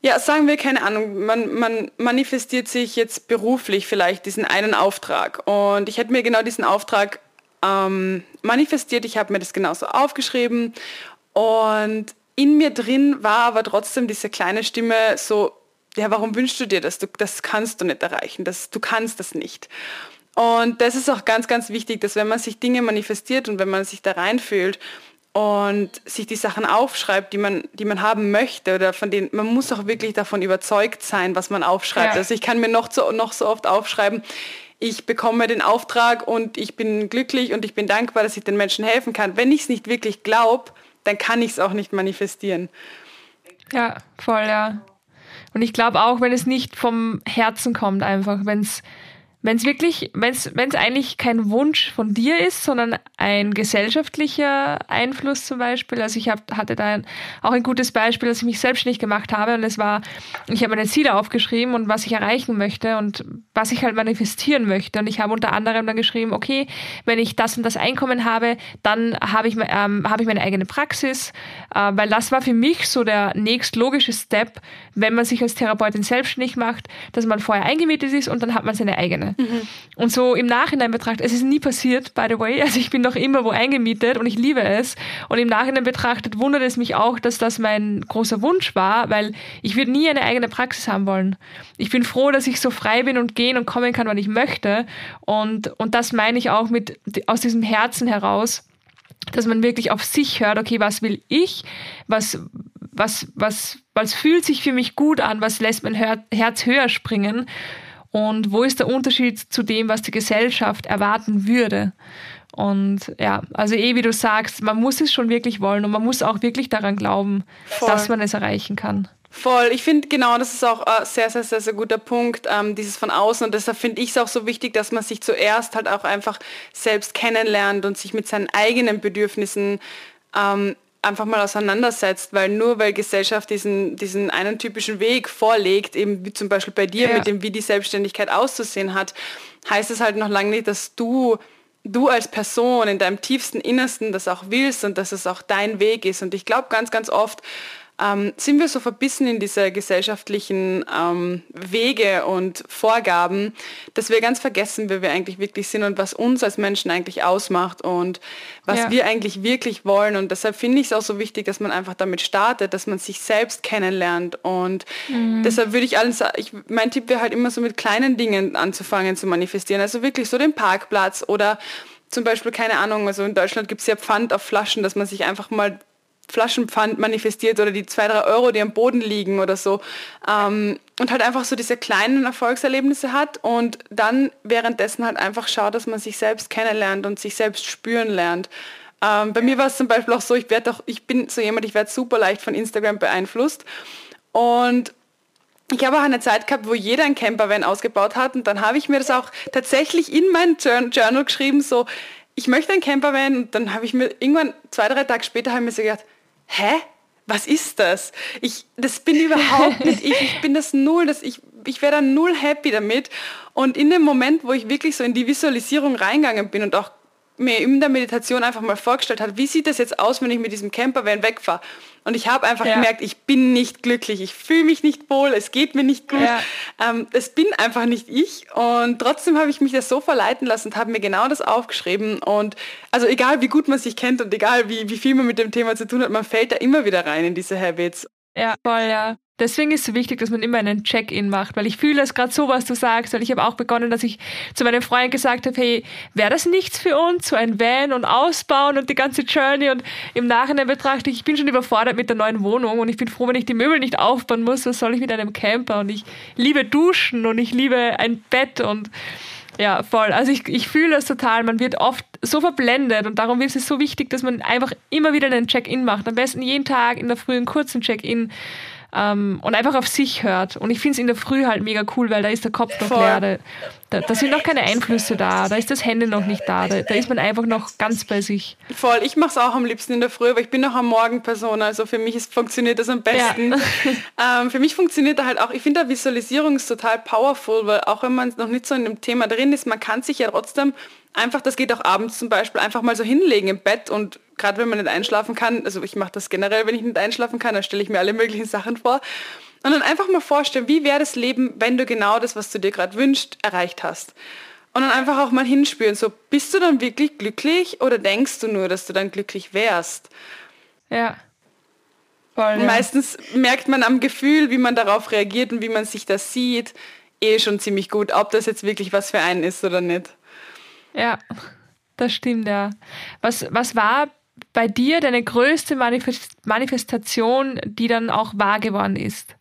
Ja, sagen wir, keine Ahnung, man, man manifestiert sich jetzt beruflich vielleicht diesen einen Auftrag. Und ich hätte mir genau diesen Auftrag ähm, manifestiert, ich habe mir das genauso aufgeschrieben. Und in mir drin war aber trotzdem diese kleine Stimme so, ja, warum wünschst du dir das? Du, das kannst du nicht erreichen, das, du kannst das nicht. Und das ist auch ganz, ganz wichtig, dass wenn man sich Dinge manifestiert und wenn man sich da reinfühlt und sich die Sachen aufschreibt, die man, die man haben möchte oder von denen, man muss auch wirklich davon überzeugt sein, was man aufschreibt. Ja. Also ich kann mir noch so, noch so oft aufschreiben, ich bekomme den Auftrag und ich bin glücklich und ich bin dankbar, dass ich den Menschen helfen kann. Wenn ich es nicht wirklich glaube, dann kann ich es auch nicht manifestieren.
Ja, voll, ja. Und ich glaube auch, wenn es nicht vom Herzen kommt, einfach, wenn es wenn es wirklich, wenn es eigentlich kein Wunsch von dir ist, sondern ein gesellschaftlicher Einfluss zum Beispiel. Also ich hab, hatte da auch ein gutes Beispiel, dass ich mich selbstständig gemacht habe und es war, ich habe meine Ziele aufgeschrieben und was ich erreichen möchte und was ich halt manifestieren möchte. Und ich habe unter anderem dann geschrieben, okay, wenn ich das und das Einkommen habe, dann habe ich, ähm, habe ich meine eigene Praxis, äh, weil das war für mich so der nächstlogische Step, wenn man sich als Therapeutin selbstständig macht, dass man vorher eingemietet ist und dann hat man seine eigene. Mhm. Und so im Nachhinein betrachtet, es ist nie passiert, by the way. Also ich bin noch immer wo eingemietet und ich liebe es. Und im Nachhinein betrachtet wundert es mich auch, dass das mein großer Wunsch war, weil ich würde nie eine eigene Praxis haben wollen. Ich bin froh, dass ich so frei bin und gehen und kommen kann, wann ich möchte. Und, und das meine ich auch mit aus diesem Herzen heraus dass man wirklich auf sich hört, okay, was will ich, was, was, was, was fühlt sich für mich gut an, was lässt mein Herz höher springen und wo ist der Unterschied zu dem, was die Gesellschaft erwarten würde? Und ja, also eh wie du sagst, man muss es schon wirklich wollen und man muss auch wirklich daran glauben, Voll. dass man es erreichen kann.
Voll. Ich finde genau, das ist auch ein sehr, sehr, sehr, sehr guter Punkt, ähm, dieses von außen. Und deshalb finde ich es auch so wichtig, dass man sich zuerst halt auch einfach selbst kennenlernt und sich mit seinen eigenen Bedürfnissen ähm, einfach mal auseinandersetzt, weil nur weil Gesellschaft diesen, diesen einen typischen Weg vorlegt, eben wie zum Beispiel bei dir ja. mit dem, wie die Selbstständigkeit auszusehen hat, heißt es halt noch lange nicht, dass du du als Person in deinem tiefsten Innersten das auch willst und dass es auch dein Weg ist. Und ich glaube ganz, ganz oft ähm, sind wir so verbissen in diese gesellschaftlichen ähm, Wege und Vorgaben, dass wir ganz vergessen, wer wir eigentlich wirklich sind und was uns als Menschen eigentlich ausmacht und was ja. wir eigentlich wirklich wollen. Und deshalb finde ich es auch so wichtig, dass man einfach damit startet, dass man sich selbst kennenlernt. Und mhm. deshalb würde ich allen sagen, ich, mein Tipp wäre halt immer so mit kleinen Dingen anzufangen zu manifestieren. Also wirklich so den Parkplatz oder zum Beispiel, keine Ahnung, also in Deutschland gibt es ja Pfand auf Flaschen, dass man sich einfach mal Flaschenpfand manifestiert oder die zwei, drei Euro, die am Boden liegen oder so. Ähm, und halt einfach so diese kleinen Erfolgserlebnisse hat und dann währenddessen halt einfach schaut, dass man sich selbst kennenlernt und sich selbst spüren lernt. Ähm, bei mir war es zum Beispiel auch so, ich werde doch, ich bin so jemand, ich werde super leicht von Instagram beeinflusst. Und ich habe auch eine Zeit gehabt, wo jeder ein Campervan ausgebaut hat und dann habe ich mir das auch tatsächlich in mein Journal geschrieben, so, ich möchte ein Campervan und dann habe ich mir irgendwann zwei, drei Tage später habe ich mir so gedacht, hä? Was ist das? Ich, das bin überhaupt nicht ich. Ich bin das null. Das, ich ich wäre dann null happy damit. Und in dem Moment, wo ich wirklich so in die Visualisierung reingegangen bin und auch mir in der Meditation einfach mal vorgestellt hat, wie sieht das jetzt aus, wenn ich mit diesem Campervan wegfahre? Und ich habe einfach ja. gemerkt, ich bin nicht glücklich, ich fühle mich nicht wohl, es geht mir nicht gut. Ja. Ähm, das bin einfach nicht ich. Und trotzdem habe ich mich das so verleiten lassen und habe mir genau das aufgeschrieben. Und also egal wie gut man sich kennt und egal wie, wie viel man mit dem Thema zu tun hat, man fällt da immer wieder rein in diese Habits.
Ja, voll, ja. Deswegen ist es so wichtig, dass man immer einen Check-in macht, weil ich fühle es gerade so, was du sagst, weil ich habe auch begonnen, dass ich zu meinem Freund gesagt habe, hey, wäre das nichts für uns, so ein Van und ausbauen und die ganze Journey und im Nachhinein betrachte ich, ich bin schon überfordert mit der neuen Wohnung und ich bin froh, wenn ich die Möbel nicht aufbauen muss, was soll ich mit einem Camper und ich liebe Duschen und ich liebe ein Bett und ja, voll. Also ich, ich fühle es total. Man wird oft so verblendet und darum ist es so wichtig, dass man einfach immer wieder einen Check-in macht. Am besten jeden Tag in der Früh einen kurzen Check-in ähm, und einfach auf sich hört. Und ich finde es in der Früh halt mega cool, weil da ist der Kopf noch Voll. leer. Da, da, sind noch keine Einflüsse da, da ist das Handy noch nicht da, da, da ist man einfach noch ganz bei sich.
Voll, ich mache es auch am liebsten in der Früh, aber ich bin noch am Morgen Person, also für mich ist, funktioniert das am besten. Ja. ähm, für mich funktioniert da halt auch, ich finde da Visualisierung ist total powerful, weil auch wenn man noch nicht so in dem Thema drin ist, man kann sich ja trotzdem einfach, das geht auch abends zum Beispiel, einfach mal so hinlegen im Bett und gerade wenn man nicht einschlafen kann, also ich mache das generell, wenn ich nicht einschlafen kann, dann stelle ich mir alle möglichen Sachen vor. Und dann einfach mal vorstellen, wie wäre das Leben, wenn du genau das, was du dir gerade wünschst, erreicht hast. Und dann einfach auch mal hinspüren, so bist du dann wirklich glücklich oder denkst du nur, dass du dann glücklich wärst?
Ja.
Voll, ja. Meistens merkt man am Gefühl, wie man darauf reagiert und wie man sich das sieht, eh schon ziemlich gut, ob das jetzt wirklich was für einen ist oder nicht.
Ja, das stimmt, ja. Was, was war bei dir deine größte Manifestation, die dann auch wahr geworden ist?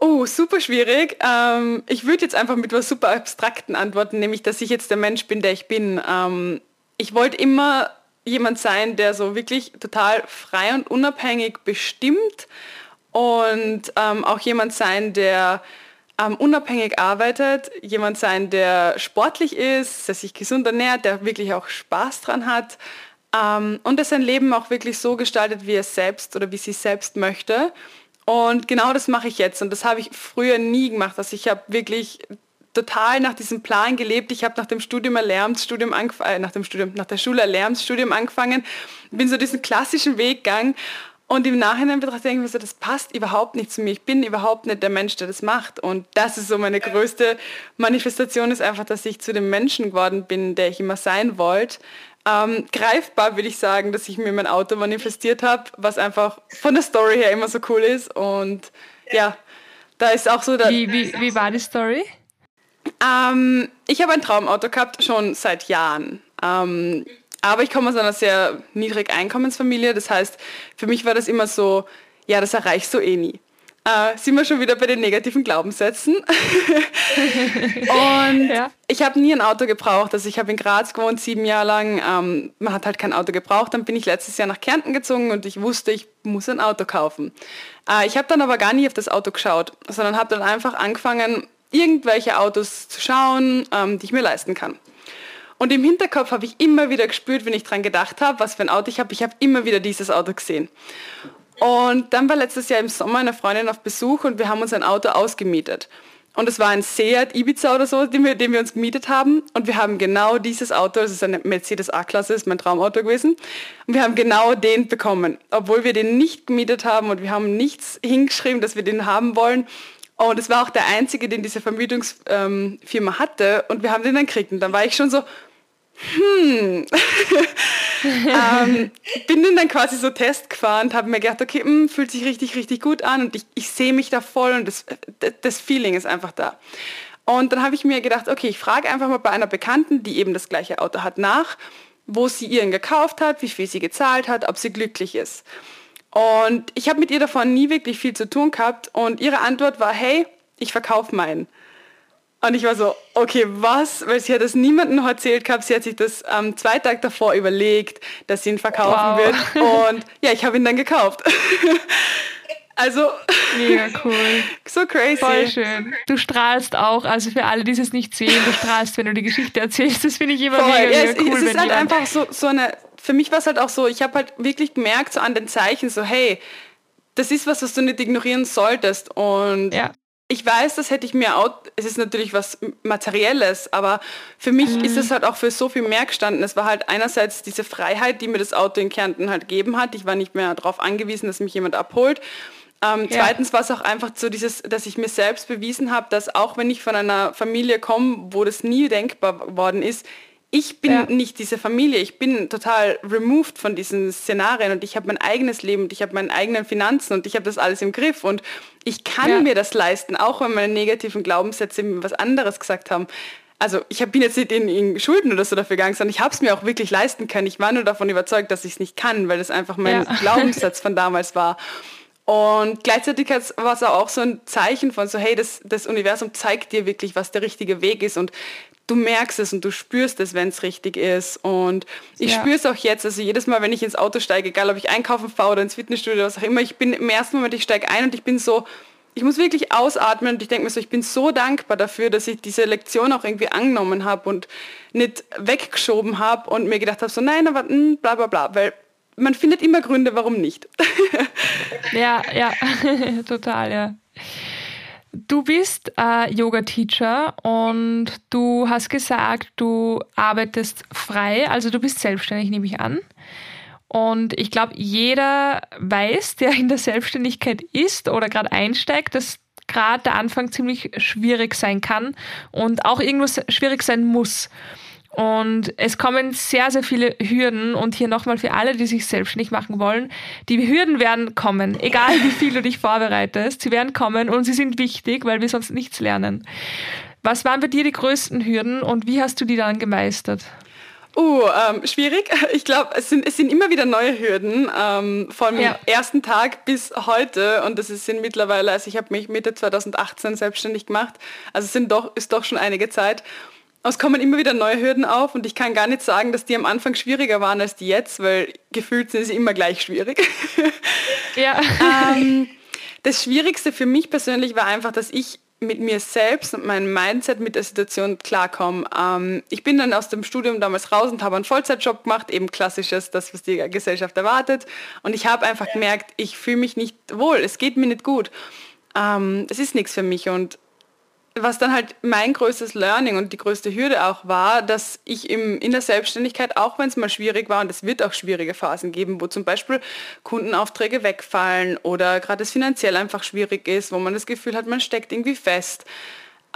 Oh, super schwierig. Ähm, ich würde jetzt einfach mit was super abstrakten antworten, nämlich, dass ich jetzt der Mensch bin, der ich bin. Ähm, ich wollte immer jemand sein, der so wirklich total frei und unabhängig bestimmt und ähm, auch jemand sein, der ähm, unabhängig arbeitet, jemand sein, der sportlich ist, der sich gesund ernährt, der wirklich auch Spaß dran hat ähm, und der sein Leben auch wirklich so gestaltet, wie er selbst oder wie sie selbst möchte. Und genau das mache ich jetzt und das habe ich früher nie gemacht. Also ich habe wirklich total nach diesem Plan gelebt. Ich habe nach dem Studium Lehramtsstudium angefangen, äh, nach dem Studium, nach der Schule Lehramtsstudium angefangen, bin so diesen klassischen Weg gegangen und im Nachhinein betrachtet denke ich mir so, das passt überhaupt nicht zu mir. Ich bin überhaupt nicht der Mensch, der das macht. Und das ist so meine größte Manifestation, ist einfach, dass ich zu dem Menschen geworden bin, der ich immer sein wollte. Ähm, greifbar würde ich sagen, dass ich mir mein Auto manifestiert habe, was einfach von der Story her immer so cool ist. Und ja, da ist auch so...
Wie, wie, wie war die Story?
Ähm, ich habe ein Traumauto gehabt, schon seit Jahren. Ähm, aber ich komme aus einer sehr niedrig Einkommensfamilie. Das heißt, für mich war das immer so, ja, das erreichst du eh nie. Äh, sind wir schon wieder bei den negativen Glaubenssätzen. und ja. ich habe nie ein Auto gebraucht. Also ich habe in Graz gewohnt, sieben Jahre lang. Ähm, man hat halt kein Auto gebraucht. Dann bin ich letztes Jahr nach Kärnten gezogen und ich wusste, ich muss ein Auto kaufen. Äh, ich habe dann aber gar nie auf das Auto geschaut, sondern habe dann einfach angefangen, irgendwelche Autos zu schauen, ähm, die ich mir leisten kann. Und im Hinterkopf habe ich immer wieder gespürt, wenn ich dran gedacht habe, was für ein Auto ich habe. Ich habe immer wieder dieses Auto gesehen. Und dann war letztes Jahr im Sommer eine Freundin auf Besuch und wir haben uns ein Auto ausgemietet. Und es war ein Seat Ibiza oder so, den wir, den wir uns gemietet haben. Und wir haben genau dieses Auto, das ist eine Mercedes A-Klasse, ist mein Traumauto gewesen. Und wir haben genau den bekommen, obwohl wir den nicht gemietet haben und wir haben nichts hingeschrieben, dass wir den haben wollen. Und es war auch der einzige, den diese Vermietungsfirma hatte. Und wir haben den dann gekriegt. Und dann war ich schon so, hm. ähm, bin dann quasi so Test gefahren und habe mir gedacht, okay, mh, hm, fühlt sich richtig, richtig gut an und ich, ich sehe mich da voll und das, das Feeling ist einfach da. Und dann habe ich mir gedacht, okay, ich frage einfach mal bei einer Bekannten, die eben das gleiche Auto hat, nach, wo sie ihren gekauft hat, wie viel sie gezahlt hat, ob sie glücklich ist. Und ich habe mit ihr davon nie wirklich viel zu tun gehabt und ihre Antwort war, hey, ich verkaufe meinen. Und ich war so, okay, was? Weil sie hat das niemandem noch erzählt gehabt. Sie hat sich das am ähm, zwei Tage davor überlegt, dass sie ihn verkaufen wow. wird. Und ja, ich habe ihn dann gekauft. also.
Mega cool.
So crazy.
Voll schön. Du strahlst auch, also für alle, die es nicht sehen, du strahlst, wenn du die Geschichte erzählst. Das finde ich immer Voll. mega, ja,
es, cool. Es ist halt einfach so, so eine, für mich war es halt auch so, ich habe halt wirklich gemerkt, so an den Zeichen, so, hey, das ist was, was du nicht ignorieren solltest. Und ja ich weiß, das hätte ich mir auch, es ist natürlich was Materielles, aber für mich mhm. ist es halt auch für so viel mehr gestanden. Es war halt einerseits diese Freiheit, die mir das Auto in Kärnten halt gegeben hat. Ich war nicht mehr darauf angewiesen, dass mich jemand abholt. Ähm, ja. Zweitens war es auch einfach so dieses, dass ich mir selbst bewiesen habe, dass auch wenn ich von einer Familie komme, wo das nie denkbar worden ist, ich bin ja. nicht diese Familie, ich bin total removed von diesen Szenarien und ich habe mein eigenes Leben und ich habe meine eigenen Finanzen und ich habe das alles im Griff und ich kann ja. mir das leisten, auch wenn meine negativen Glaubenssätze mir was anderes gesagt haben. Also ich bin jetzt nicht in, in Schulden oder so dafür gegangen, sondern ich habe es mir auch wirklich leisten können. Ich war nur davon überzeugt, dass ich es nicht kann, weil das einfach mein ja. Glaubenssatz von damals war. Und gleichzeitig war es auch so ein Zeichen von so, hey, das, das Universum zeigt dir wirklich, was der richtige Weg ist. Und du merkst es und du spürst es, wenn es richtig ist. Und ich ja. spüre es auch jetzt. Also jedes Mal, wenn ich ins Auto steige, egal ob ich einkaufen fahre oder ins Fitnessstudio oder was auch immer, ich bin im ersten Moment, ich steige ein und ich bin so, ich muss wirklich ausatmen und ich denke mir so, ich bin so dankbar dafür, dass ich diese Lektion auch irgendwie angenommen habe und nicht weggeschoben habe und mir gedacht habe, so nein, aber mh, hm, bla bla bla, weil man findet immer Gründe, warum nicht.
ja, ja, total, ja. Du bist äh, Yoga-Teacher und du hast gesagt, du arbeitest frei, also du bist selbstständig, nehme ich an. Und ich glaube, jeder weiß, der in der Selbstständigkeit ist oder gerade einsteigt, dass gerade der Anfang ziemlich schwierig sein kann und auch irgendwas schwierig sein muss. Und es kommen sehr, sehr viele Hürden. Und hier nochmal für alle, die sich selbstständig machen wollen, die Hürden werden kommen, egal wie viel du dich vorbereitest. Sie werden kommen und sie sind wichtig, weil wir sonst nichts lernen. Was waren bei dir die größten Hürden und wie hast du die dann gemeistert?
Uh, ähm, schwierig. Ich glaube, es sind, es sind immer wieder neue Hürden, ähm, vom ja. ersten Tag bis heute. Und das sind mittlerweile, also ich habe mich Mitte 2018 selbstständig gemacht. Also es sind doch, ist doch schon einige Zeit. Es kommen immer wieder neue Hürden auf und ich kann gar nicht sagen, dass die am Anfang schwieriger waren als die jetzt, weil gefühlt sind sie immer gleich schwierig. Ja. ähm, das Schwierigste für mich persönlich war einfach, dass ich mit mir selbst und meinem Mindset mit der Situation klarkomme. Ähm, ich bin dann aus dem Studium damals raus und habe einen Vollzeitjob gemacht, eben klassisches, das, was die Gesellschaft erwartet. Und ich habe einfach gemerkt, ich fühle mich nicht wohl, es geht mir nicht gut. Ähm, es ist nichts für mich und was dann halt mein größtes Learning und die größte Hürde auch war, dass ich im, in der Selbstständigkeit, auch wenn es mal schwierig war, und es wird auch schwierige Phasen geben, wo zum Beispiel Kundenaufträge wegfallen oder gerade es finanziell einfach schwierig ist, wo man das Gefühl hat, man steckt irgendwie fest.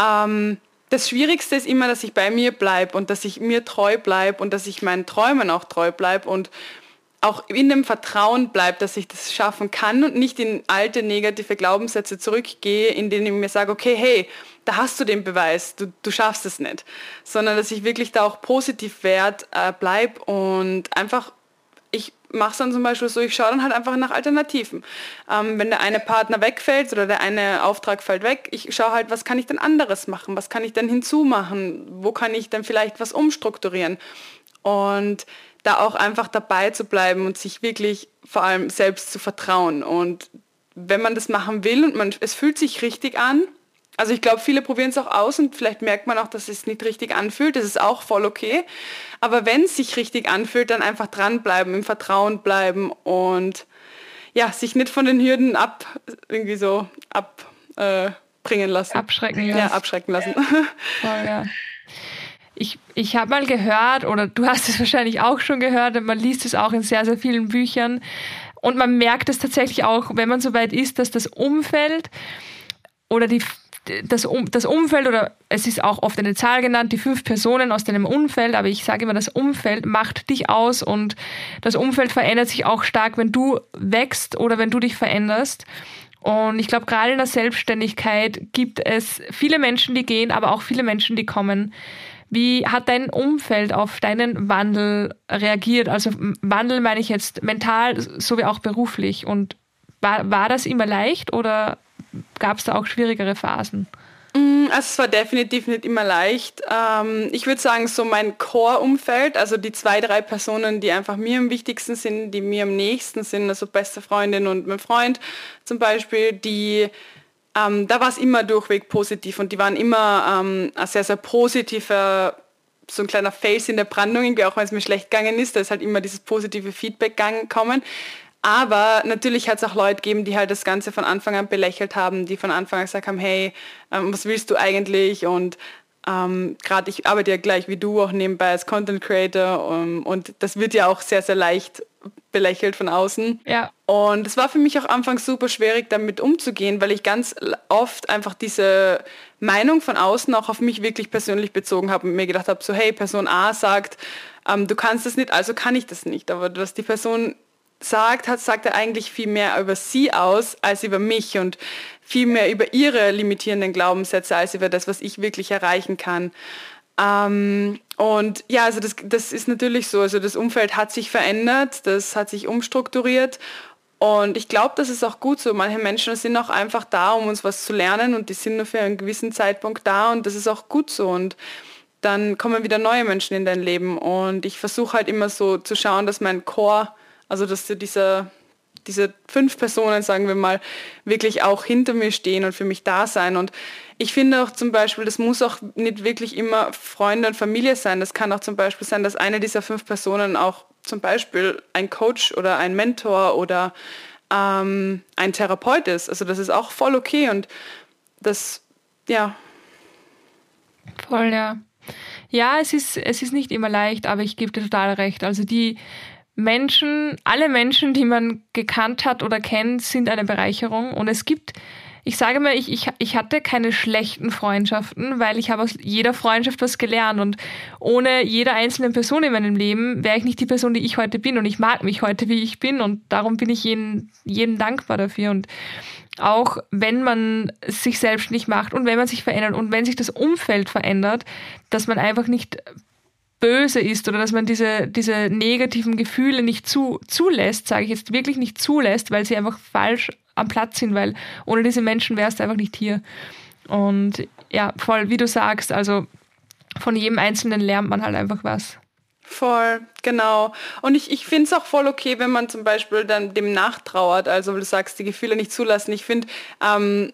Ähm, das Schwierigste ist immer, dass ich bei mir bleibe und dass ich mir treu bleibe und dass ich meinen Träumen auch treu bleibe und auch in dem Vertrauen bleibt, dass ich das schaffen kann und nicht in alte negative Glaubenssätze zurückgehe, in denen ich mir sage, okay, hey, da hast du den Beweis, du, du schaffst es nicht. Sondern dass ich wirklich da auch positiv wert äh, bleib und einfach, ich mache es dann zum Beispiel so, ich schaue dann halt einfach nach Alternativen. Ähm, wenn der eine Partner wegfällt oder der eine Auftrag fällt weg, ich schaue halt, was kann ich denn anderes machen, was kann ich denn hinzumachen, wo kann ich denn vielleicht was umstrukturieren. Und da auch einfach dabei zu bleiben und sich wirklich vor allem selbst zu vertrauen. Und wenn man das machen will und man, es fühlt sich richtig an, also ich glaube, viele probieren es auch aus und vielleicht merkt man auch, dass es nicht richtig anfühlt. Das ist auch voll okay. Aber wenn es sich richtig anfühlt, dann einfach dranbleiben, im Vertrauen bleiben und ja, sich nicht von den Hürden ab irgendwie so abbringen äh, lassen.
Abschrecken lassen.
Ja, abschrecken lassen.
Voll, ja. Ich, ich habe mal gehört, oder du hast es wahrscheinlich auch schon gehört, man liest es auch in sehr, sehr vielen Büchern. Und man merkt es tatsächlich auch, wenn man so weit ist, dass das Umfeld oder die das, um, das Umfeld, oder es ist auch oft eine Zahl genannt, die fünf Personen aus deinem Umfeld, aber ich sage immer, das Umfeld macht dich aus und das Umfeld verändert sich auch stark, wenn du wächst oder wenn du dich veränderst. Und ich glaube, gerade in der Selbstständigkeit gibt es viele Menschen, die gehen, aber auch viele Menschen, die kommen. Wie hat dein Umfeld auf deinen Wandel reagiert? Also Wandel meine ich jetzt mental sowie auch beruflich. Und war, war das immer leicht oder gab es da auch schwierigere Phasen?
Mm, also es war definitiv nicht immer leicht. Ähm, ich würde sagen, so mein Core-Umfeld, also die zwei, drei Personen, die einfach mir am wichtigsten sind, die mir am nächsten sind, also beste Freundin und mein Freund zum Beispiel, die ähm, da war es immer durchweg positiv und die waren immer ähm, ein sehr, sehr positiver, so ein kleiner Face in der Brandung, irgendwie auch wenn es mir schlecht gegangen ist, da ist halt immer dieses positive Feedback gekommen. Aber natürlich hat es auch Leute gegeben, die halt das Ganze von Anfang an belächelt haben, die von Anfang an gesagt haben, hey, ähm, was willst du eigentlich? Und ähm, gerade ich arbeite ja gleich wie du auch nebenbei als Content Creator um, ähm, und das wird ja auch sehr, sehr leicht belächelt von außen.
Ja.
Und es war für mich auch anfangs super schwierig, damit umzugehen, weil ich ganz oft einfach diese Meinung von außen auch auf mich wirklich persönlich bezogen habe und mir gedacht habe, so hey, Person A sagt, ähm, du kannst das nicht, also kann ich das nicht. Aber was die Person sagt, hat, sagt er eigentlich viel mehr über sie aus als über mich und viel mehr über ihre limitierenden Glaubenssätze als über das, was ich wirklich erreichen kann. Ähm, und ja, also das, das ist natürlich so. Also das Umfeld hat sich verändert, das hat sich umstrukturiert und ich glaube, das ist auch gut so. Manche Menschen sind auch einfach da, um uns was zu lernen und die sind nur für einen gewissen Zeitpunkt da und das ist auch gut so. Und dann kommen wieder neue Menschen in dein Leben und ich versuche halt immer so zu schauen, dass mein Core also dass diese, diese fünf Personen, sagen wir mal, wirklich auch hinter mir stehen und für mich da sein. Und ich finde auch zum Beispiel, das muss auch nicht wirklich immer Freunde und Familie sein. Das kann auch zum Beispiel sein, dass eine dieser fünf Personen auch zum Beispiel ein Coach oder ein Mentor oder ähm, ein Therapeut ist. Also das ist auch voll okay und das, ja.
Voll, ja. Ja, es ist, es ist nicht immer leicht, aber ich gebe dir total recht. Also die Menschen, alle Menschen, die man gekannt hat oder kennt, sind eine Bereicherung. Und es gibt, ich sage mal, ich, ich, ich hatte keine schlechten Freundschaften, weil ich habe aus jeder Freundschaft was gelernt. Und ohne jede einzelne Person in meinem Leben wäre ich nicht die Person, die ich heute bin. Und ich mag mich heute, wie ich bin. Und darum bin ich jeden, jeden dankbar dafür. Und auch wenn man sich selbst nicht macht und wenn man sich verändert und wenn sich das Umfeld verändert, dass man einfach nicht böse ist oder dass man diese, diese negativen Gefühle nicht zu, zulässt, sage ich jetzt wirklich nicht zulässt, weil sie einfach falsch am Platz sind, weil ohne diese Menschen wärst du einfach nicht hier. Und ja, voll, wie du sagst, also von jedem Einzelnen lernt man halt einfach was.
Voll, genau. Und ich, ich finde es auch voll okay, wenn man zum Beispiel dann dem nachtrauert, also du sagst, die Gefühle nicht zulassen. Ich finde, ähm,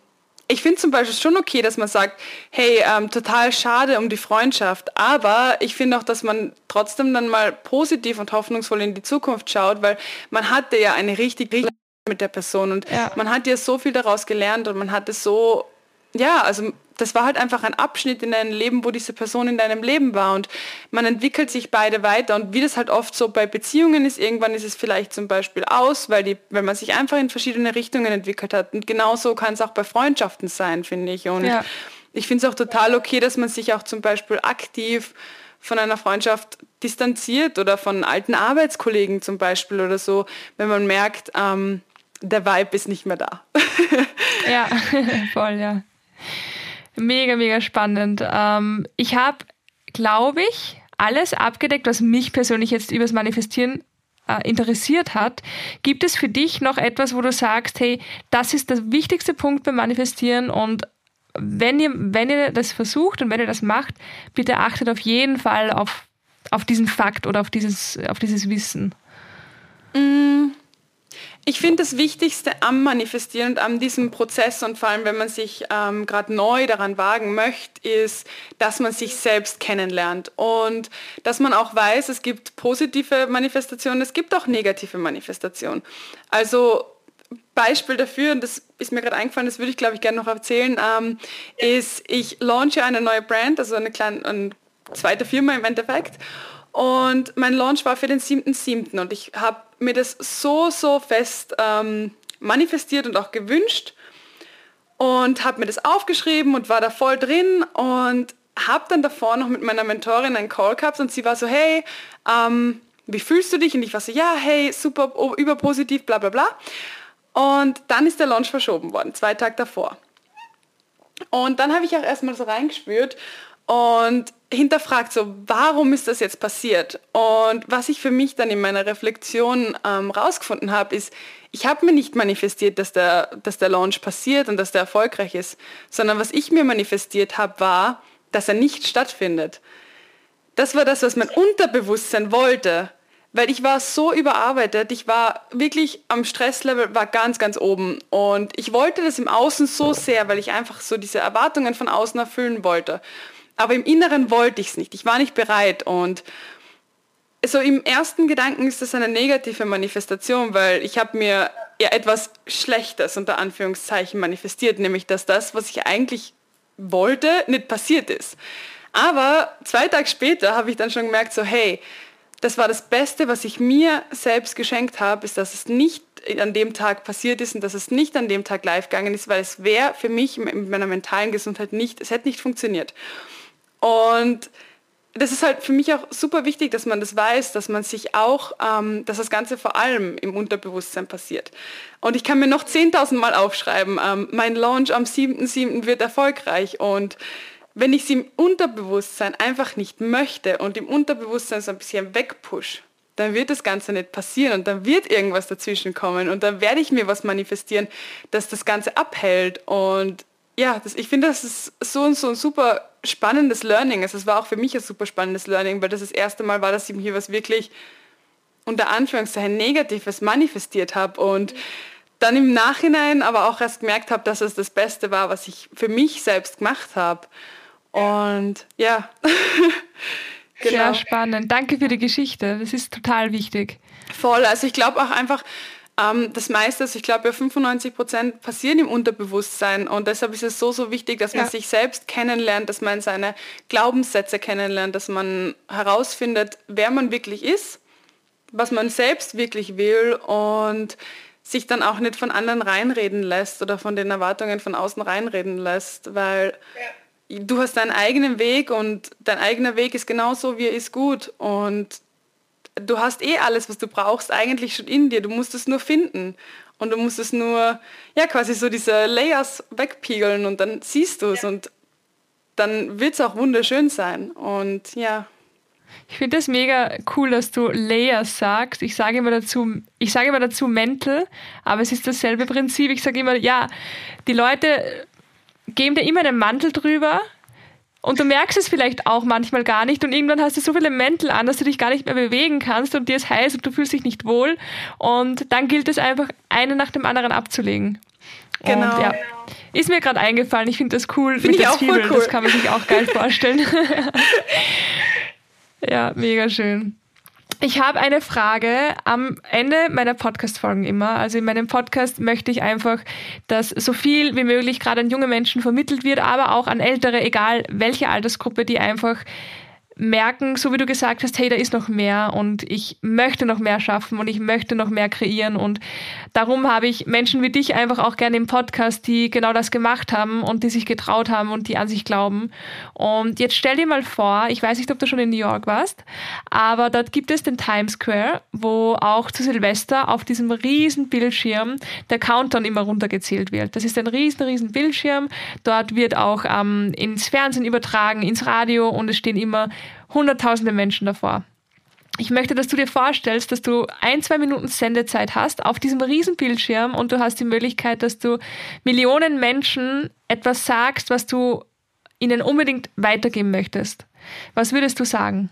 ich finde zum Beispiel schon okay, dass man sagt, hey, ähm, total schade um die Freundschaft, aber ich finde auch, dass man trotzdem dann mal positiv und hoffnungsvoll in die Zukunft schaut, weil man hatte ja eine richtig, richtig mit der Person. Und ja. man hat ja so viel daraus gelernt und man hat es so, ja, also das war halt einfach ein Abschnitt in deinem Leben, wo diese Person in deinem Leben war. Und man entwickelt sich beide weiter. Und wie das halt oft so bei Beziehungen ist, irgendwann ist es vielleicht zum Beispiel aus, weil, die, weil man sich einfach in verschiedene Richtungen entwickelt hat. Und genauso kann es auch bei Freundschaften sein, finde ich. Und ja. ich finde es auch total okay, dass man sich auch zum Beispiel aktiv von einer Freundschaft distanziert oder von alten Arbeitskollegen zum Beispiel oder so, wenn man merkt, ähm, der Vibe ist nicht mehr da.
ja, voll, ja. Mega, mega spannend. Ähm, ich habe, glaube ich, alles abgedeckt, was mich persönlich jetzt übers Manifestieren äh, interessiert hat. Gibt es für dich noch etwas, wo du sagst, hey, das ist der wichtigste Punkt beim Manifestieren und wenn ihr, wenn ihr das versucht und wenn ihr das macht, bitte achtet auf jeden Fall auf, auf diesen Fakt oder auf dieses, auf dieses Wissen.
Mm. Ich finde das Wichtigste am Manifestieren und an diesem Prozess und vor allem, wenn man sich ähm, gerade neu daran wagen möchte, ist, dass man sich selbst kennenlernt und dass man auch weiß, es gibt positive Manifestationen, es gibt auch negative Manifestationen. Also Beispiel dafür, und das ist mir gerade eingefallen, das würde ich glaube ich gerne noch erzählen, ähm, ist, ich launche eine neue Brand, also eine kleine, eine zweite Firma im Endeffekt und mein Launch war für den 7.7. und ich habe mir das so, so fest ähm, manifestiert und auch gewünscht und habe mir das aufgeschrieben und war da voll drin und habe dann davor noch mit meiner Mentorin einen Call gehabt und sie war so, hey, ähm, wie fühlst du dich? Und ich war so, ja, hey, super, überpositiv, bla bla bla. Und dann ist der Launch verschoben worden, zwei Tage davor. Und dann habe ich auch erstmal so reingespürt und hinterfragt so, warum ist das jetzt passiert? Und was ich für mich dann in meiner Reflexion ähm, rausgefunden habe, ist, ich habe mir nicht manifestiert, dass der, dass der Launch passiert und dass der erfolgreich ist, sondern was ich mir manifestiert habe, war, dass er nicht stattfindet. Das war das, was mein Unterbewusstsein wollte, weil ich war so überarbeitet, ich war wirklich am Stresslevel, war ganz, ganz oben und ich wollte das im Außen so sehr, weil ich einfach so diese Erwartungen von außen erfüllen wollte. Aber im Inneren wollte ich es nicht. Ich war nicht bereit. Und so im ersten Gedanken ist das eine negative Manifestation, weil ich habe mir ja etwas Schlechtes unter Anführungszeichen manifestiert, nämlich dass das, was ich eigentlich wollte, nicht passiert ist. Aber zwei Tage später habe ich dann schon gemerkt, so hey, das war das Beste, was ich mir selbst geschenkt habe, ist, dass es nicht an dem Tag passiert ist und dass es nicht an dem Tag live gegangen ist, weil es wäre für mich mit meiner mentalen Gesundheit nicht, es hätte nicht funktioniert. Und das ist halt für mich auch super wichtig, dass man das weiß, dass man sich auch, ähm, dass das Ganze vor allem im Unterbewusstsein passiert. Und ich kann mir noch 10.000 Mal aufschreiben, ähm, mein Launch am 7.7. wird erfolgreich. Und wenn ich es im Unterbewusstsein einfach nicht möchte und im Unterbewusstsein so ein bisschen wegpush, dann wird das Ganze nicht passieren und dann wird irgendwas dazwischen kommen und dann werde ich mir was manifestieren, das das Ganze abhält. Und ja, das, ich finde, das ist so, so ein super spannendes Learning. Also es war auch für mich ein super spannendes Learning, weil das das erste Mal war, dass ich mir was wirklich unter Anführungszeichen Negatives manifestiert habe und dann im Nachhinein aber auch erst gemerkt habe, dass es das Beste war, was ich für mich selbst gemacht habe. Und ja.
genau. Sehr spannend. Danke für die Geschichte. Das ist total wichtig.
Voll. Also ich glaube auch einfach, ähm, das meiste, also ich glaube, ja 95 Prozent passieren im Unterbewusstsein und deshalb ist es so, so wichtig, dass man ja. sich selbst kennenlernt, dass man seine Glaubenssätze kennenlernt, dass man herausfindet, wer man wirklich ist, was man selbst wirklich will und sich dann auch nicht von anderen reinreden lässt oder von den Erwartungen von außen reinreden lässt, weil ja. du hast deinen eigenen Weg und dein eigener Weg ist genauso, wie er ist gut und du hast eh alles, was du brauchst, eigentlich schon in dir. Du musst es nur finden. Und du musst es nur, ja, quasi so diese Layers wegpiegeln und dann siehst du es ja. und dann wird es auch wunderschön sein. Und ja.
Ich finde das mega cool, dass du Layers sagst. Ich sage immer dazu, ich sage immer dazu Mental, aber es ist dasselbe Prinzip. Ich sage immer, ja, die Leute geben dir immer einen Mantel drüber und du merkst es vielleicht auch manchmal gar nicht und irgendwann hast du so viele Mäntel an, dass du dich gar nicht mehr bewegen kannst und dir ist heiß und du fühlst dich nicht wohl und dann gilt es einfach, einen nach dem anderen abzulegen. Genau. Und, ja, ist mir gerade eingefallen. Ich finde das cool.
Finde ich auch Zwiebeln. cool.
Das kann man sich auch geil vorstellen. Ja, mega schön. Ich habe eine Frage am Ende meiner Podcast-Folgen immer. Also in meinem Podcast möchte ich einfach, dass so viel wie möglich gerade an junge Menschen vermittelt wird, aber auch an ältere, egal welche Altersgruppe, die einfach merken, so wie du gesagt hast, hey, da ist noch mehr und ich möchte noch mehr schaffen und ich möchte noch mehr kreieren und darum habe ich Menschen wie dich einfach auch gerne im Podcast, die genau das gemacht haben und die sich getraut haben und die an sich glauben. Und jetzt stell dir mal vor, ich weiß nicht, ob du schon in New York warst, aber dort gibt es den Times Square, wo auch zu Silvester auf diesem riesen Bildschirm der Countdown immer runtergezählt wird. Das ist ein riesen, riesen Bildschirm. Dort wird auch ähm, ins Fernsehen übertragen, ins Radio und es stehen immer hunderttausende Menschen davor. Ich möchte, dass du dir vorstellst, dass du ein, zwei Minuten Sendezeit hast auf diesem riesen Bildschirm und du hast die Möglichkeit, dass du Millionen Menschen etwas sagst, was du ihnen unbedingt weitergeben möchtest. Was würdest du sagen?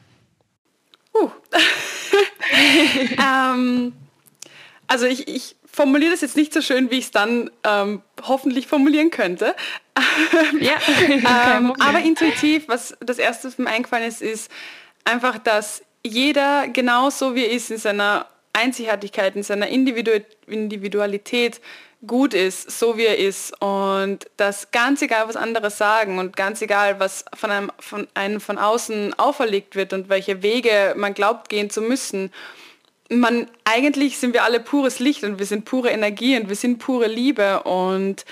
Uh. ähm, also ich, ich formuliere das jetzt nicht so schön, wie ich es dann ähm, hoffentlich formulieren könnte. ja, ähm, aber intuitiv, was das Erste, was mir eingefallen ist, ist einfach, dass jeder genauso wie er ist in seiner Einzigartigkeit, in seiner Individu Individualität gut ist, so wie er ist. Und dass ganz egal, was andere sagen und ganz egal, was von einem von, einem von außen auferlegt wird und welche Wege man glaubt gehen zu müssen, man, eigentlich sind wir alle pures Licht und wir sind pure Energie und wir sind pure Liebe und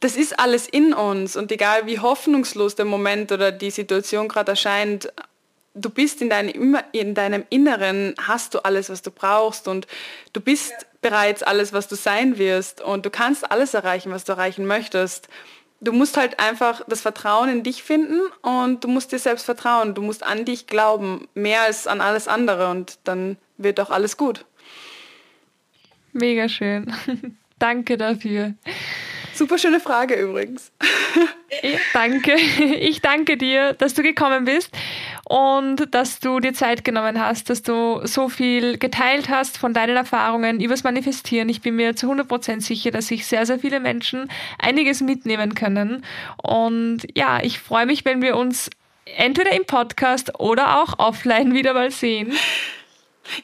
das ist alles in uns und egal wie hoffnungslos der Moment oder die Situation gerade erscheint, du bist in deinem, in deinem Inneren, hast du alles, was du brauchst und du bist bereits alles, was du sein wirst und du kannst alles erreichen, was du erreichen möchtest. Du musst halt einfach das Vertrauen in dich finden und du musst dir selbst vertrauen. Du musst an dich glauben, mehr als an alles andere und dann wird doch alles gut.
Mega schön. Danke dafür.
Super schöne Frage übrigens.
Ja, danke. Ich danke dir, dass du gekommen bist und dass du dir Zeit genommen hast, dass du so viel geteilt hast von deinen Erfahrungen übers Manifestieren. Ich bin mir zu 100% sicher, dass sich sehr, sehr viele Menschen einiges mitnehmen können. Und ja, ich freue mich, wenn wir uns entweder im Podcast oder auch offline wieder mal sehen.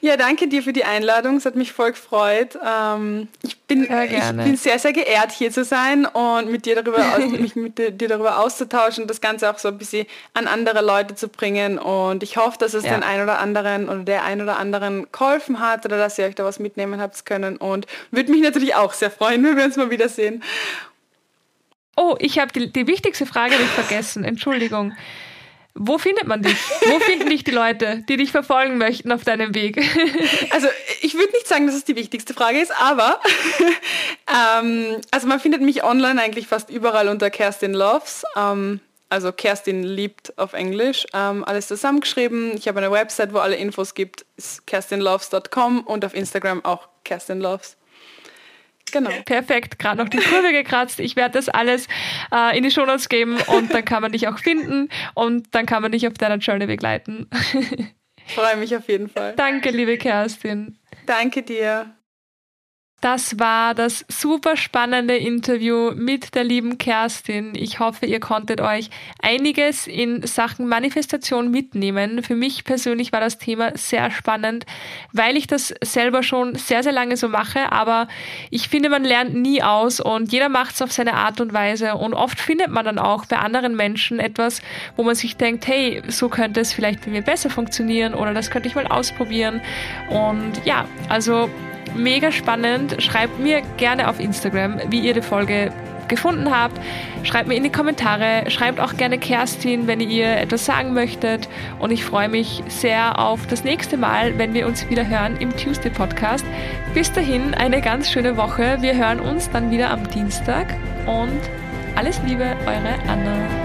Ja, danke dir für die Einladung. Es hat mich voll gefreut. Ähm, ich, bin, ich bin sehr, sehr geehrt, hier zu sein und mit dir darüber, mich mit dir darüber auszutauschen, das Ganze auch so ein bisschen an andere Leute zu bringen. Und ich hoffe, dass es ja. den einen oder anderen oder der einen oder anderen geholfen hat oder dass ihr euch da was mitnehmen habt können. Und würde mich natürlich auch sehr freuen, wenn wir uns mal wiedersehen.
Oh, ich habe die, die wichtigste Frage nicht vergessen. Entschuldigung. Wo findet man dich? Wo finden dich die Leute, die dich verfolgen möchten auf deinem Weg?
Also ich würde nicht sagen, dass es die wichtigste Frage ist, aber ähm, also man findet mich online eigentlich fast überall unter Kerstin Loves. Ähm, also Kerstin liebt auf Englisch. Ähm, alles zusammengeschrieben. Ich habe eine Website, wo alle Infos gibt, ist kerstinloves.com und auf Instagram auch Kerstin Loves.
Genau. Perfekt, gerade noch die Kurve gekratzt. Ich werde das alles äh, in die Shownotes geben und dann kann man dich auch finden und dann kann man dich auf deiner Journey begleiten.
Freue mich auf jeden Fall.
Danke, liebe Kerstin.
Danke dir.
Das war das super spannende Interview mit der lieben Kerstin. Ich hoffe, ihr konntet euch einiges in Sachen Manifestation mitnehmen. Für mich persönlich war das Thema sehr spannend, weil ich das selber schon sehr, sehr lange so mache. Aber ich finde, man lernt nie aus und jeder macht es auf seine Art und Weise. Und oft findet man dann auch bei anderen Menschen etwas, wo man sich denkt, hey, so könnte es vielleicht bei mir besser funktionieren oder das könnte ich mal ausprobieren. Und ja, also mega spannend. Schreibt mir gerne auf Instagram, wie ihr die Folge gefunden habt. Schreibt mir in die Kommentare. Schreibt auch gerne Kerstin, wenn ihr etwas sagen möchtet. Und ich freue mich sehr auf das nächste Mal, wenn wir uns wieder hören im Tuesday Podcast. Bis dahin eine ganz schöne Woche. Wir hören uns dann wieder am Dienstag und alles Liebe, eure Anna.